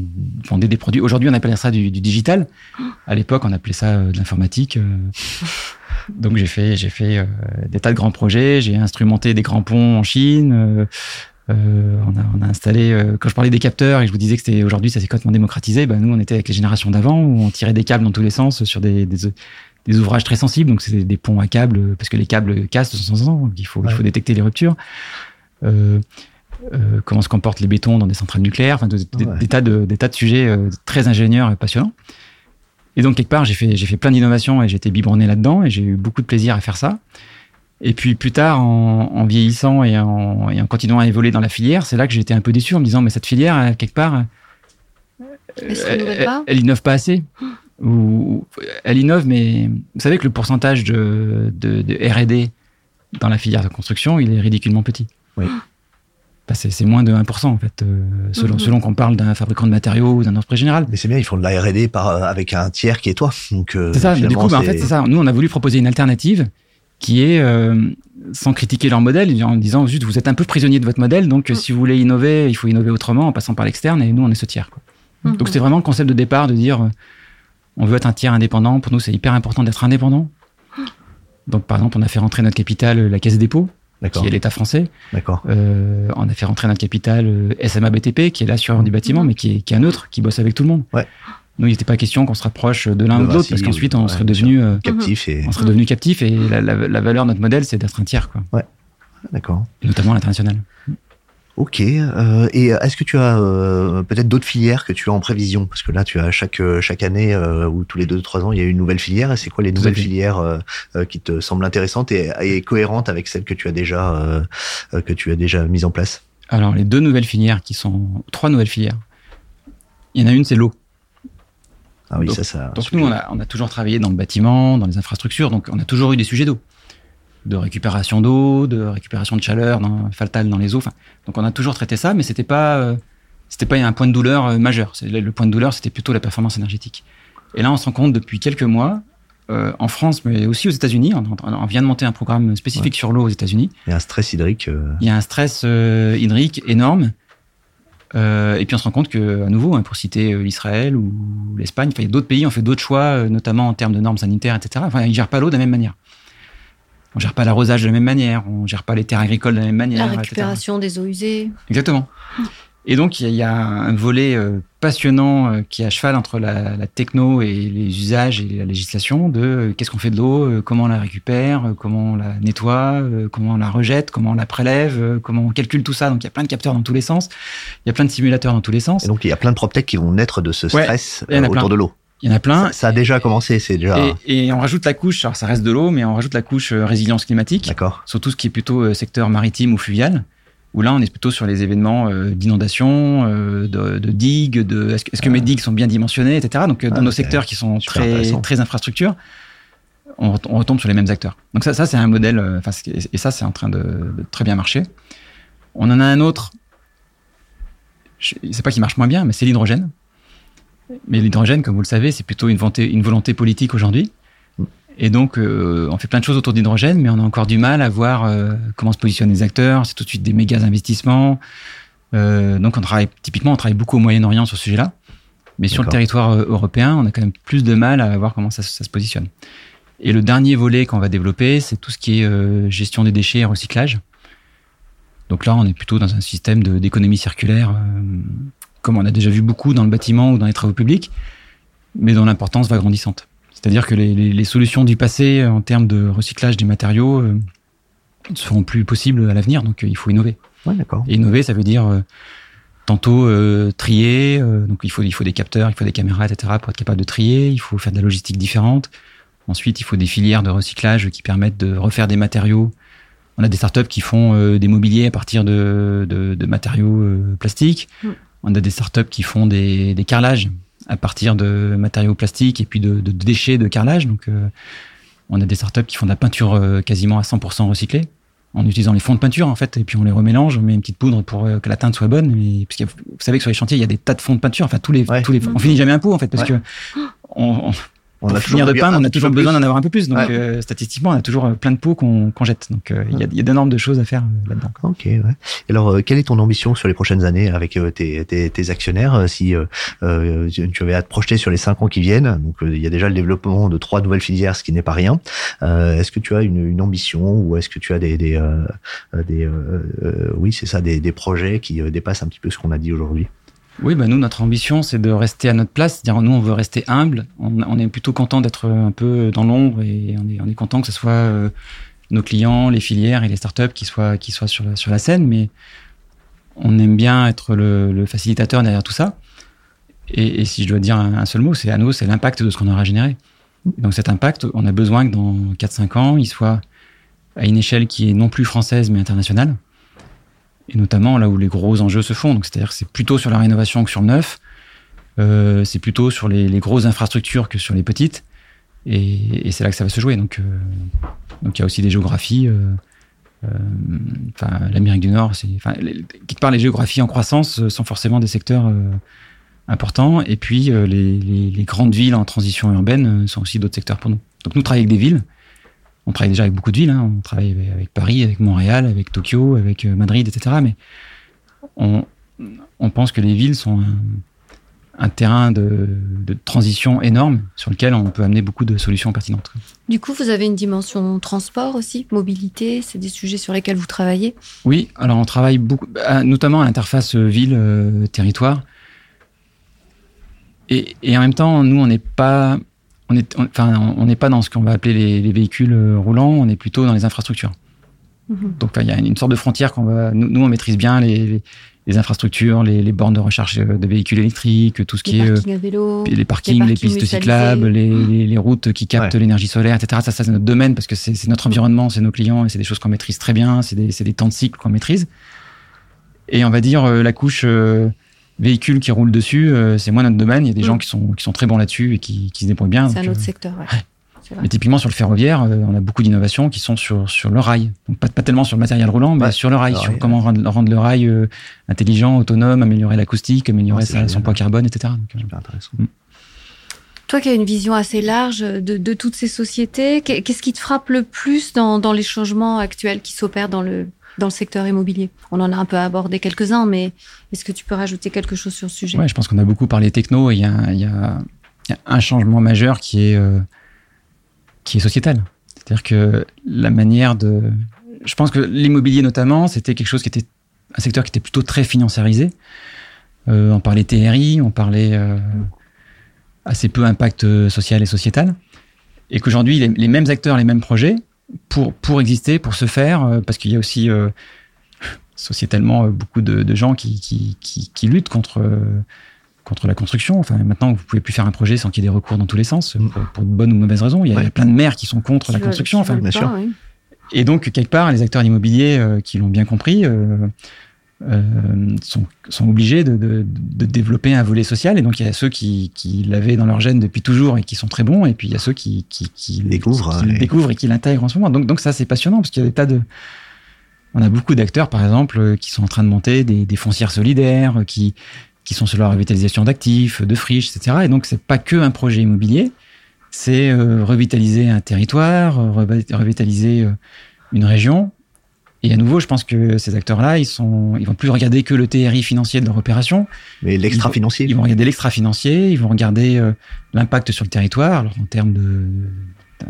vendait des produits. Aujourd'hui, on appelle ça du, du digital. À l'époque, on appelait ça de l'informatique. Donc j'ai fait, j'ai fait euh, des tas de grands projets. J'ai instrumenté des grands ponts en Chine. Euh, euh, on, a, on, a, installé, quand je parlais des capteurs et je vous disais que c'était aujourd'hui ça s'est complètement démocratisé, ben nous on était avec les générations d'avant où on tirait des câbles dans tous les sens sur des, des, des ouvrages très sensibles, donc c'est des ponts à câbles parce que les câbles cassent de temps en temps, donc il faut, il faut détecter les ruptures. Euh, euh, comment se comportent les bétons dans des centrales nucléaires, enfin, des, des, tas de, des tas de sujets très ingénieurs et passionnants. Et donc, quelque part, j'ai fait, j'ai fait plein d'innovations et j'étais biberonné là-dedans et j'ai eu beaucoup de plaisir à faire ça. Et puis plus tard, en, vieillissant et en, et en, continuant à évoluer dans la filière, c'est là que j'étais un peu déçu en me disant, mais cette filière, quelque part, elle, elle, innove pas assez. Ou, elle innove, mais vous savez que le pourcentage de, de, de R&D dans la filière de construction, il est ridiculement petit. Oui. Bah, c'est moins de 1% en fait, euh, selon, mhm. selon qu'on parle d'un fabricant de matériaux ou d'un entreprise général. Mais c'est bien, ils font de la R&D euh, avec un tiers qui est toi. Donc euh, c'est ça. du coup, bah, en fait, c'est ça. Nous, on a voulu proposer une alternative qui est sans critiquer leur modèle, en disant juste vous êtes un peu prisonnier de votre modèle, donc mm. si vous voulez innover, il faut innover autrement en passant par l'externe, et nous, on est ce tiers. Quoi. Mm-hmm. Donc c'était vraiment le concept de départ de dire on veut être un tiers indépendant. Pour nous, c'est hyper important d'être indépendant. Donc par exemple, on a fait rentrer notre capital la Caisse des dépôts qui est l'État français. D'accord. Euh, on a fait rentrer notre capital euh, SMA BTP, qui est là sur du bâtiment, mais qui est, qui est un autre, qui bosse avec tout le monde. Ouais. Nous, il n'était pas question qu'on se rapproche de l'un ou de l'autre, parce qu'ensuite, on, serait devenu, euh, captif et... on serait devenu captif. Et la, la, la valeur de notre modèle, c'est d'être un tiers. Quoi. Ouais, d'accord. Notamment l'international. Ok. Euh, et est-ce que tu as euh, peut-être d'autres filières que tu as en prévision? Parce que là, tu as chaque chaque année euh, ou tous les deux trois ans, il y a une nouvelle filière. Et c'est quoi les nouvelles filières qui te semblent intéressantes et, cohérentes avec celles que tu as déjà que tu as déjà mises en place? Alors, les deux nouvelles filières qui sont trois nouvelles filières. Il y en a une, c'est l'eau. Ah oui, ça, ça. Donc nous, on a, on a toujours travaillé dans le bâtiment, dans les infrastructures, donc on a toujours eu des sujets d'eau de récupération d'eau, de récupération de chaleur dans, faltale dans les eaux. Enfin, donc on a toujours traité ça, mais c'était pas euh, c'était pas un point de douleur euh, majeur. Le point de douleur, c'était plutôt la performance énergétique. Et là, on se rend compte depuis quelques mois, euh, en France, mais aussi aux États-Unis, on, vient de monter un programme spécifique sur l'eau aux États-Unis. Il y a un stress hydrique. Il y a un stress hydrique énorme. et puis on se rend compte que, à nouveau, hein, pour citer l'Israël ou l'Espagne, il y a d'autres pays ont fait d'autres choix, notamment en termes de normes sanitaires, etc. Enfin, ils gèrent pas l'eau de la même manière. On gère pas l'arrosage de la même manière, on gère pas les terres agricoles de la même manière. La récupération des eaux usées. Exactement. Et donc, il y, a un volet euh, passionnant euh, qui est à cheval entre la, techno et les usages et la législation de euh, qu'est-ce qu'on fait de l'eau, comment on la récupère, comment on la nettoie, comment on la rejette, comment on la prélève, comment on calcule tout ça. Donc, il y a plein de capteurs dans tous les sens. Il y a plein de simulateurs dans tous les sens. Et donc, il y a plein de PropTech qui vont naître de ce stress autour de l'eau. Il y en a plein. Ça, a déjà commencé, c'est déjà. Et, on rajoute la couche, alors ça reste de l'eau, mais on rajoute la couche euh, résilience climatique. D'accord. Sur tout ce qui est plutôt euh, secteur maritime ou fluvial, où là on est plutôt sur les événements euh, d'inondation, de, de digues, de est-ce que, mes digues sont bien dimensionnées, etc. Donc dans nos secteurs qui sont très très infrastructures, on, retombe sur les mêmes acteurs. Donc ça, ça c'est un modèle, et ça, c'est en train de, très bien marcher. On en a un autre, c'est pas qu'il marche moins bien, mais c'est l'hydrogène. Mais l'hydrogène, comme vous le savez, c'est plutôt une volonté, une volonté politique aujourd'hui. Et donc, euh, on fait plein de choses autour d'hydrogène, mais on a encore du mal à voir euh, comment se positionnent les acteurs. C'est tout de suite des méga investissements. donc, on travaille typiquement, on travaille beaucoup au Moyen-Orient sur ce sujet-là. Mais sur le territoire européen, on a quand même plus de mal à voir comment ça se positionne. Et le dernier volet qu'on va développer, c'est tout ce qui est euh, gestion des déchets et recyclage. Donc là, on est plutôt dans un système d'économie circulaire, euh, comme on a déjà vu beaucoup dans le bâtiment ou dans les travaux publics, mais dont l'importance va grandissante. C'est-à-dire que les, les, solutions du passé en termes de recyclage des matériaux euh, ne seront plus possibles à l'avenir, donc il faut innover. Ouais, d'accord. Et innover, ça veut dire tantôt trier, donc il faut, il faut des capteurs, il faut des caméras, etc. pour être capable de trier, il faut faire de la logistique différente, Ensuite, il faut des filières de recyclage qui permettent de refaire des matériaux. On a des startups qui font euh, des mobiliers à partir de, matériaux euh, plastiques. Mm. On a des startups qui font des, carrelages à partir de matériaux plastiques et puis de, déchets de carrelage. Donc, euh, on a des startups qui font de la peinture quasiment à 100% recyclée en utilisant les fonds de peinture en fait et puis on les remélange on met une petite poudre pour que la teinte soit bonne mais parce que vous savez que sur les chantiers il y a des tas de fonds de peinture enfin tous les tous les on finit jamais un pot en fait parce que on, on a finir de peindre, on a toujours besoin d'en avoir un peu plus. Donc, euh, statistiquement, on a toujours euh, plein de pots qu'on jette. Donc, euh, il y a, y a d'énormes de choses à faire là-dedans. Ok. Ouais. Et alors, quelle est ton ambition sur les prochaines années avec tes, tes, tes, actionnaires Si tu avais à te projeter sur les cinq ans qui viennent, donc il y a déjà le développement de trois nouvelles filières, ce qui n'est pas rien. est-ce que tu as une, une ambition ou est-ce que tu as des, des, des oui, c'est ça, des, des projets qui dépassent un petit peu ce qu'on a dit aujourd'hui? Oui, bah nous, notre ambition, c'est de rester à notre place. C'est-à-dire, nous, on veut rester humble. On, est plutôt content d'être un peu dans l'ombre et on est, on est content que ce soit euh, nos clients, les filières et les startups qui soient, qui soient sur, la, sur la scène. Mais on aime bien être le, facilitateur derrière tout ça. Et, si je dois dire un, seul mot, c'est à nous, c'est l'impact de ce qu'on aura généré. donc cet impact, on a besoin que dans 4-5 ans, il soit à une échelle qui est non plus française mais internationale et notamment là où les gros enjeux se font. C'est-à-dire que c'est plutôt sur la rénovation que sur le neuf, euh, c'est plutôt sur les, grosses infrastructures que sur les petites, et, c'est là que ça va se jouer. Donc, euh, donc il y a aussi des géographies. Euh, enfin, l'Amérique du Nord, c'est, quelque part, les géographies en croissance sont forcément des secteurs importants, et puis les, grandes villes en transition urbaine sont aussi d'autres secteurs pour nous. Donc, nous travaillons avec des villes on travaille déjà avec beaucoup de villes. Hein. On travaille avec Paris, avec Montréal, avec Tokyo, avec euh, Madrid, etc. Mais on, pense que les villes sont un, terrain de, transition énorme sur lequel on peut amener beaucoup de solutions pertinentes. Du coup, vous avez une dimension transport aussi, mobilité, c'est des sujets sur lesquels vous travaillez? Oui, alors on travaille beaucoup, bah, notamment à l'interface ville-territoire. et, en même temps, nous, on n'est pas on n'est enfin, on pas dans ce qu'on va appeler les, véhicules euh, roulants, on est plutôt dans les infrastructures. Mhm. Donc il y a une sorte de frontière qu'on va. Nous, on maîtrise bien les, infrastructures, les, bornes de recharge de véhicules électriques, tout ce qui est euh, les parkings, les, pistes cyclables, les, routes qui captent l'énergie solaire, etc. Ça, ça c'est notre domaine parce que c'est notre environnement, c'est nos clients et c'est des choses qu'on maîtrise très bien. C'est des, des, temps de cycle qu'on maîtrise. Et on va dire euh, la couche véhicules qui roulent dessus, euh, c'est moins notre domaine. Il y a des mm. gens qui sont, qui sont très bons là-dessus et qui, qui se débrouillent bien. C'est un autre euh, secteur, Mais typiquement sur le ferroviaire, euh, on a beaucoup d'innovations qui sont sur, sur le rail. Donc pas, pas tellement sur le matériel roulant, mais sur le rail, sur comment rendre, rendre, le rail intelligent, autonome, améliorer l'acoustique, améliorer son poids carbone, etc. Super intéressant. Mm. Toi qui as une vision assez large de, de toutes ces sociétés, qu'est-ce qui te frappe le plus dans, dans les changements actuels qui s'opèrent dans le, dans le secteur immobilier. On en a un peu abordé quelques-uns, mais est-ce que tu peux rajouter quelque chose sur ce sujet? Ouais, je pense qu'on a beaucoup parlé techno et il y a, y a, un changement majeur qui est, euh, qui est sociétal. C'est-à-dire que la manière de... Je pense que l'immobilier notamment, c'était quelque chose qui était un secteur qui était plutôt très financiarisé. Euh, on parlait TRI, on parlait euh, assez peu impact social et sociétal. Et qu'aujourd'hui, les, mêmes acteurs, les mêmes projets pour, pour exister, pour se faire, euh, parce qu'il y a aussi euh, sociétalement euh, beaucoup de, gens qui, qui, qui, luttent contre, contre la construction. Enfin, maintenant, vous pouvez plus faire un projet sans qu'il y ait des recours dans tous les sens, pour, de bonnes ou mauvaises raisons. Il y a, plein de maires qui sont contre la construction. Enfin, bien sûr. Et donc, quelque part, les acteurs immobiliers qui l'ont bien compris euh, sont, sont, obligés de, de, de, développer un volet social. Et donc, il y a ceux qui, qui l'avaient dans leur gène depuis toujours et qui sont très bons. Et puis, il y a ceux qui, qui, qui, découvrent, découvrent et qui l'intègrent en ce moment. Donc, donc ça, c'est passionnant parce qu'il y a des tas de... On a beaucoup d'acteurs, par exemple, qui sont en train de monter des, des foncières solidaires, qui, qui sont sur la revitalisation d'actifs, de friches, etc. Et donc, c'est pas que un projet immobilier, c'est euh, revitaliser un territoire, revitaliser euh, une région et à nouveau, je pense que ces acteurs-là, ils sont, ils vont plus regarder que le TRI financier de leur opération. Mais l'extra financier. Ils vont regarder l'extra financier, ils vont regarder euh, l'impact sur le territoire, alors en termes de,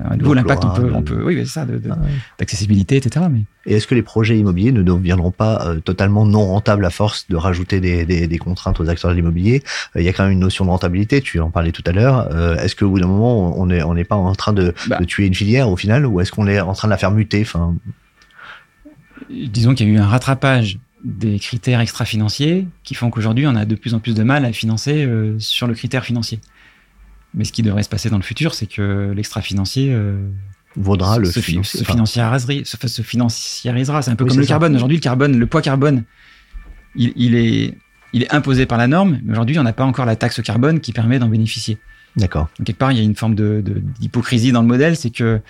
à nouveau, l'impact, on peut, on peut, oui, c'est ça, ah d'accessibilité, etc. Mais... Et est-ce que les projets immobiliers ne deviendront pas euh, totalement non rentables à force de rajouter des, des, des contraintes aux acteurs de l'immobilier? Euh, Il y a quand même une notion de rentabilité, tu en parlais tout à l'heure. est-ce qu'au bout d'un moment, on n'est on pas en train de, bah. de, tuer une filière au final, ou est-ce qu'on est en train de la faire muter? Enfin, disons qu'il y a eu un rattrapage des critères extra-financiers qui font qu'aujourd'hui, on a de plus en plus de mal à financer euh, sur le critère financier. Mais ce qui devrait se passer dans le futur, c'est que l'extra-financier euh, vaudra le se, financier, se, financiarisera. C'est un peu comme le carbone. Aujourd'hui, le carbone, le poids carbone, il, est, il est imposé par la norme, mais aujourd'hui, on n'a pas encore la taxe carbone qui permet d'en bénéficier. D'accord. Quelque part, il y a une forme d'hypocrisie de, dans le modèle, c'est que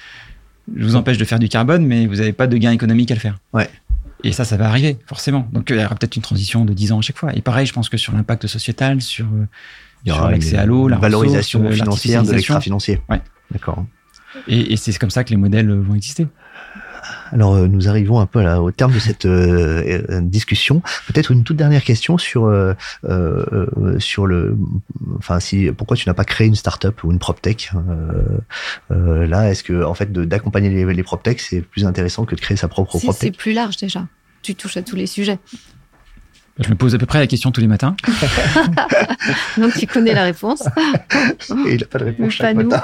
je vous empêche de faire du carbone, mais vous n'avez pas de gain économique à le faire. Ouais. Et ça, ça va arriver, forcément. Donc, il y aura peut-être une transition de 10 ans à chaque fois. Et pareil, je pense que sur l'impact sociétal, sur, l'accès à l'eau, la valorisation euh, financière de l'extra-financier. Ouais. D'accord. Et, et c'est comme ça que les modèles vont exister. Alors, euh, nous arrivons un peu là, au terme de cette euh, euh, discussion. Peut-être une toute dernière question sur sur le, enfin, si pourquoi tu n'as pas créé une start-up ou une proptech Là, est-ce que en fait d'accompagner les, les proptech c'est plus intéressant que de créer sa propre proptech C'est plus large déjà. Tu touches à tous les sujets. Je me pose à peu près la question tous les matins. Donc tu connais la réponse. Et il n'a pas de réponse chaque matin.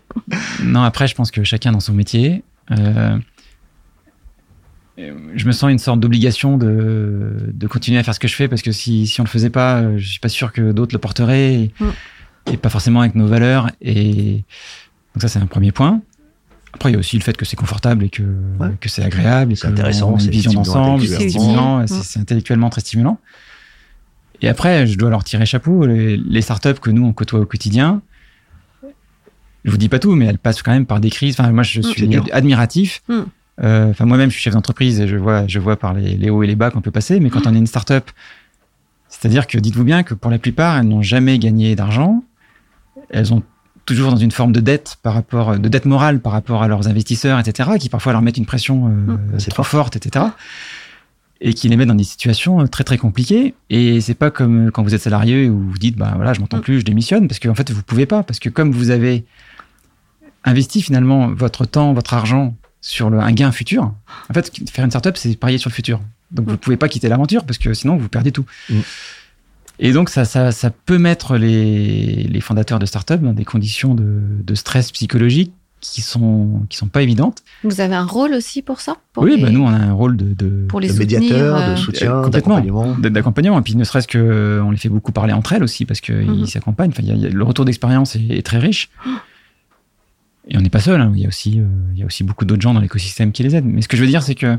non, après, je pense que chacun dans son métier. Euh, je me sens une sorte d'obligation de, de, continuer à faire ce que je fais parce que si, si on le faisait pas, euh, je suis pas sûr que d'autres le porteraient et, mm. pas forcément avec nos valeurs. Et donc ça, c'est un premier point. Après, il y a aussi le fait que c'est confortable et que, que c'est agréable et c'est intéressant, c'est une vision d'ensemble, c'est stimulant, mm. c'est intellectuellement très stimulant. Et après, je dois leur tirer chapeau. Les, les startups que nous on côtoie au quotidien, je vous dis pas tout, mais elles passent quand même par des crises. Enfin, moi, je mm. suis admiratif. Euh, enfin, moi-même, je suis chef d'entreprise et je vois, je vois par les, hauts et les bas qu'on peut passer. Mais quand on est une start-up, c'est-à-dire que dites-vous bien que pour la plupart, elles n'ont jamais gagné d'argent. Elles ont toujours dans une forme de dette par rapport, de dette morale par rapport à leurs investisseurs, etc., qui parfois leur mettent une pression euh, mmh. trop forte, etc., et qui les met dans des situations euh, très très compliquées. Et c'est pas comme quand vous êtes salarié où vous dites, bah voilà, je m'entends mmh. plus, je démissionne, parce qu'en fait vous pouvez pas, parce que comme vous avez investi finalement votre temps, votre argent sur le, un gain futur. En fait, faire une startup, c'est parier sur le futur. Donc, vous ne mm. pouvez pas quitter l'aventure parce que sinon, vous perdez tout. Mm. Et donc, ça, ça, ça, peut mettre les, les fondateurs de startup dans des conditions de, de, stress psychologique qui sont qui sont pas évidentes. Vous avez un rôle aussi pour ça? Oui, bah nous on a un rôle de, de, pour les médiateur, de euh, soutien, d'accompagnement. D'accompagnement. Et puis ne serait-ce que on les fait beaucoup parler entre elles aussi parce qu'ils mm-hmm. s'accompagnent. Enfin, y a, le retour d'expérience est, est, très riche. Et on n'est pas seul, hein. il, y a aussi, euh, il y a aussi beaucoup d'autres gens dans l'écosystème qui les aident. Mais ce que je veux dire, c'est que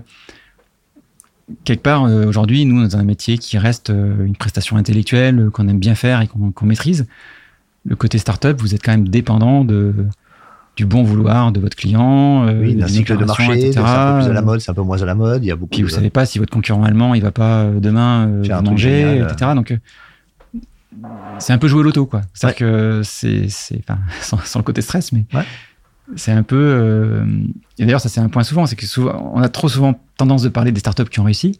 quelque part, euh, aujourd'hui, nous, dans un métier qui reste euh, une prestation intellectuelle, qu'on aime bien faire et qu'on maîtrise, le côté startup, vous êtes quand même dépendant de, du bon vouloir de votre client, oui, d'un cycle de marché, etc. c'est un peu plus à la mode, c'est un peu moins à la mode. Il y a beaucoup. Puis vous ne savez pas si votre concurrent allemand, il va pas demain euh, manger, etc. Donc c'est un peu jouer l'auto, quoi. C'est-à-dire que c'est, enfin, sans, sans, le côté stress, mais ouais c'est un peu. Euh, et d'ailleurs, ça, c'est un point souvent, c'est que souvent, on a trop souvent tendance de parler des startups qui ont réussi,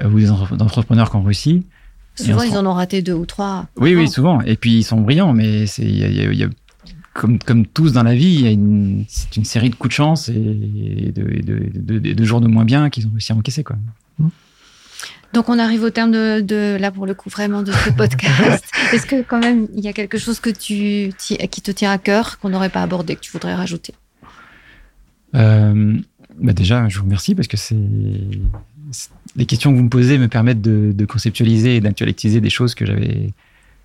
euh, ou des entrepreneurs qui ont réussi. Souvent, ils en ont raté deux ou trois. Oui, oui, souvent. Et puis, ils sont brillants, mais c'est, y a, y a, comme, comme tous dans la vie, il y a une, c'est une série de coups de chance et de, de, de, de jours de moins bien qu'ils ont réussi à encaisser, quoi. Donc on arrive au terme de, là pour le coup vraiment de ce podcast. Est-ce que quand même il y a quelque chose que tu qui te tient à cœur qu'on n'aurait pas abordé que tu voudrais rajouter? Euh, bah déjà je vous remercie parce que c'est les questions que vous me posez me permettent de, conceptualiser et d'intellectualiser des choses que j'avais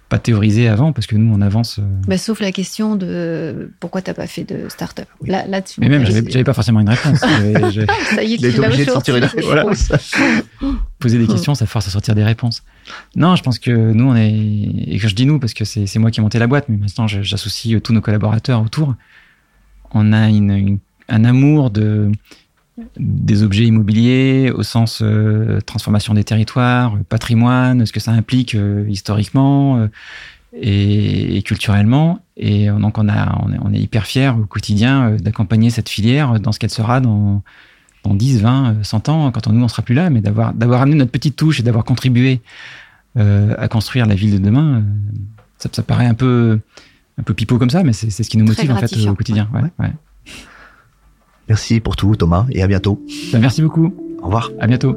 pas théorisé avant parce que nous on avance. Euh, bah, sauf la question de pourquoi t'as pas fait de start-up. Là, là-dessus. Mais même, j'avais, pas forcément une réponse. ça y est, tu obligé de sortir une réponse. Poser des questions, ça force à sortir des réponses. Non, je pense que nous on est et que je dis nous parce que c'est, moi qui ai monté la boîte, mais maintenant j'associe tous nos collaborateurs autour. On a une, un amour de des objets immobiliers au sens euh, transformation des territoires, patrimoine, ce que ça implique euh, historiquement euh, et, culturellement. Et donc on, a, on, est, hyper fiers au quotidien d'accompagner cette filière dans ce qu'elle sera dans, dans 10, 20, 100 ans, quand on, nous on sera plus là, mais d'avoir, d'avoir amené notre petite touche et d'avoir contribué à construire la ville de demain, ça, ça, paraît un peu, un peu pipeau comme ça, mais c'est, ce qui nous motive en fait au quotidien. Ouais, ouais. Merci pour tout, Thomas, et à bientôt. Merci beaucoup. Au revoir. À bientôt.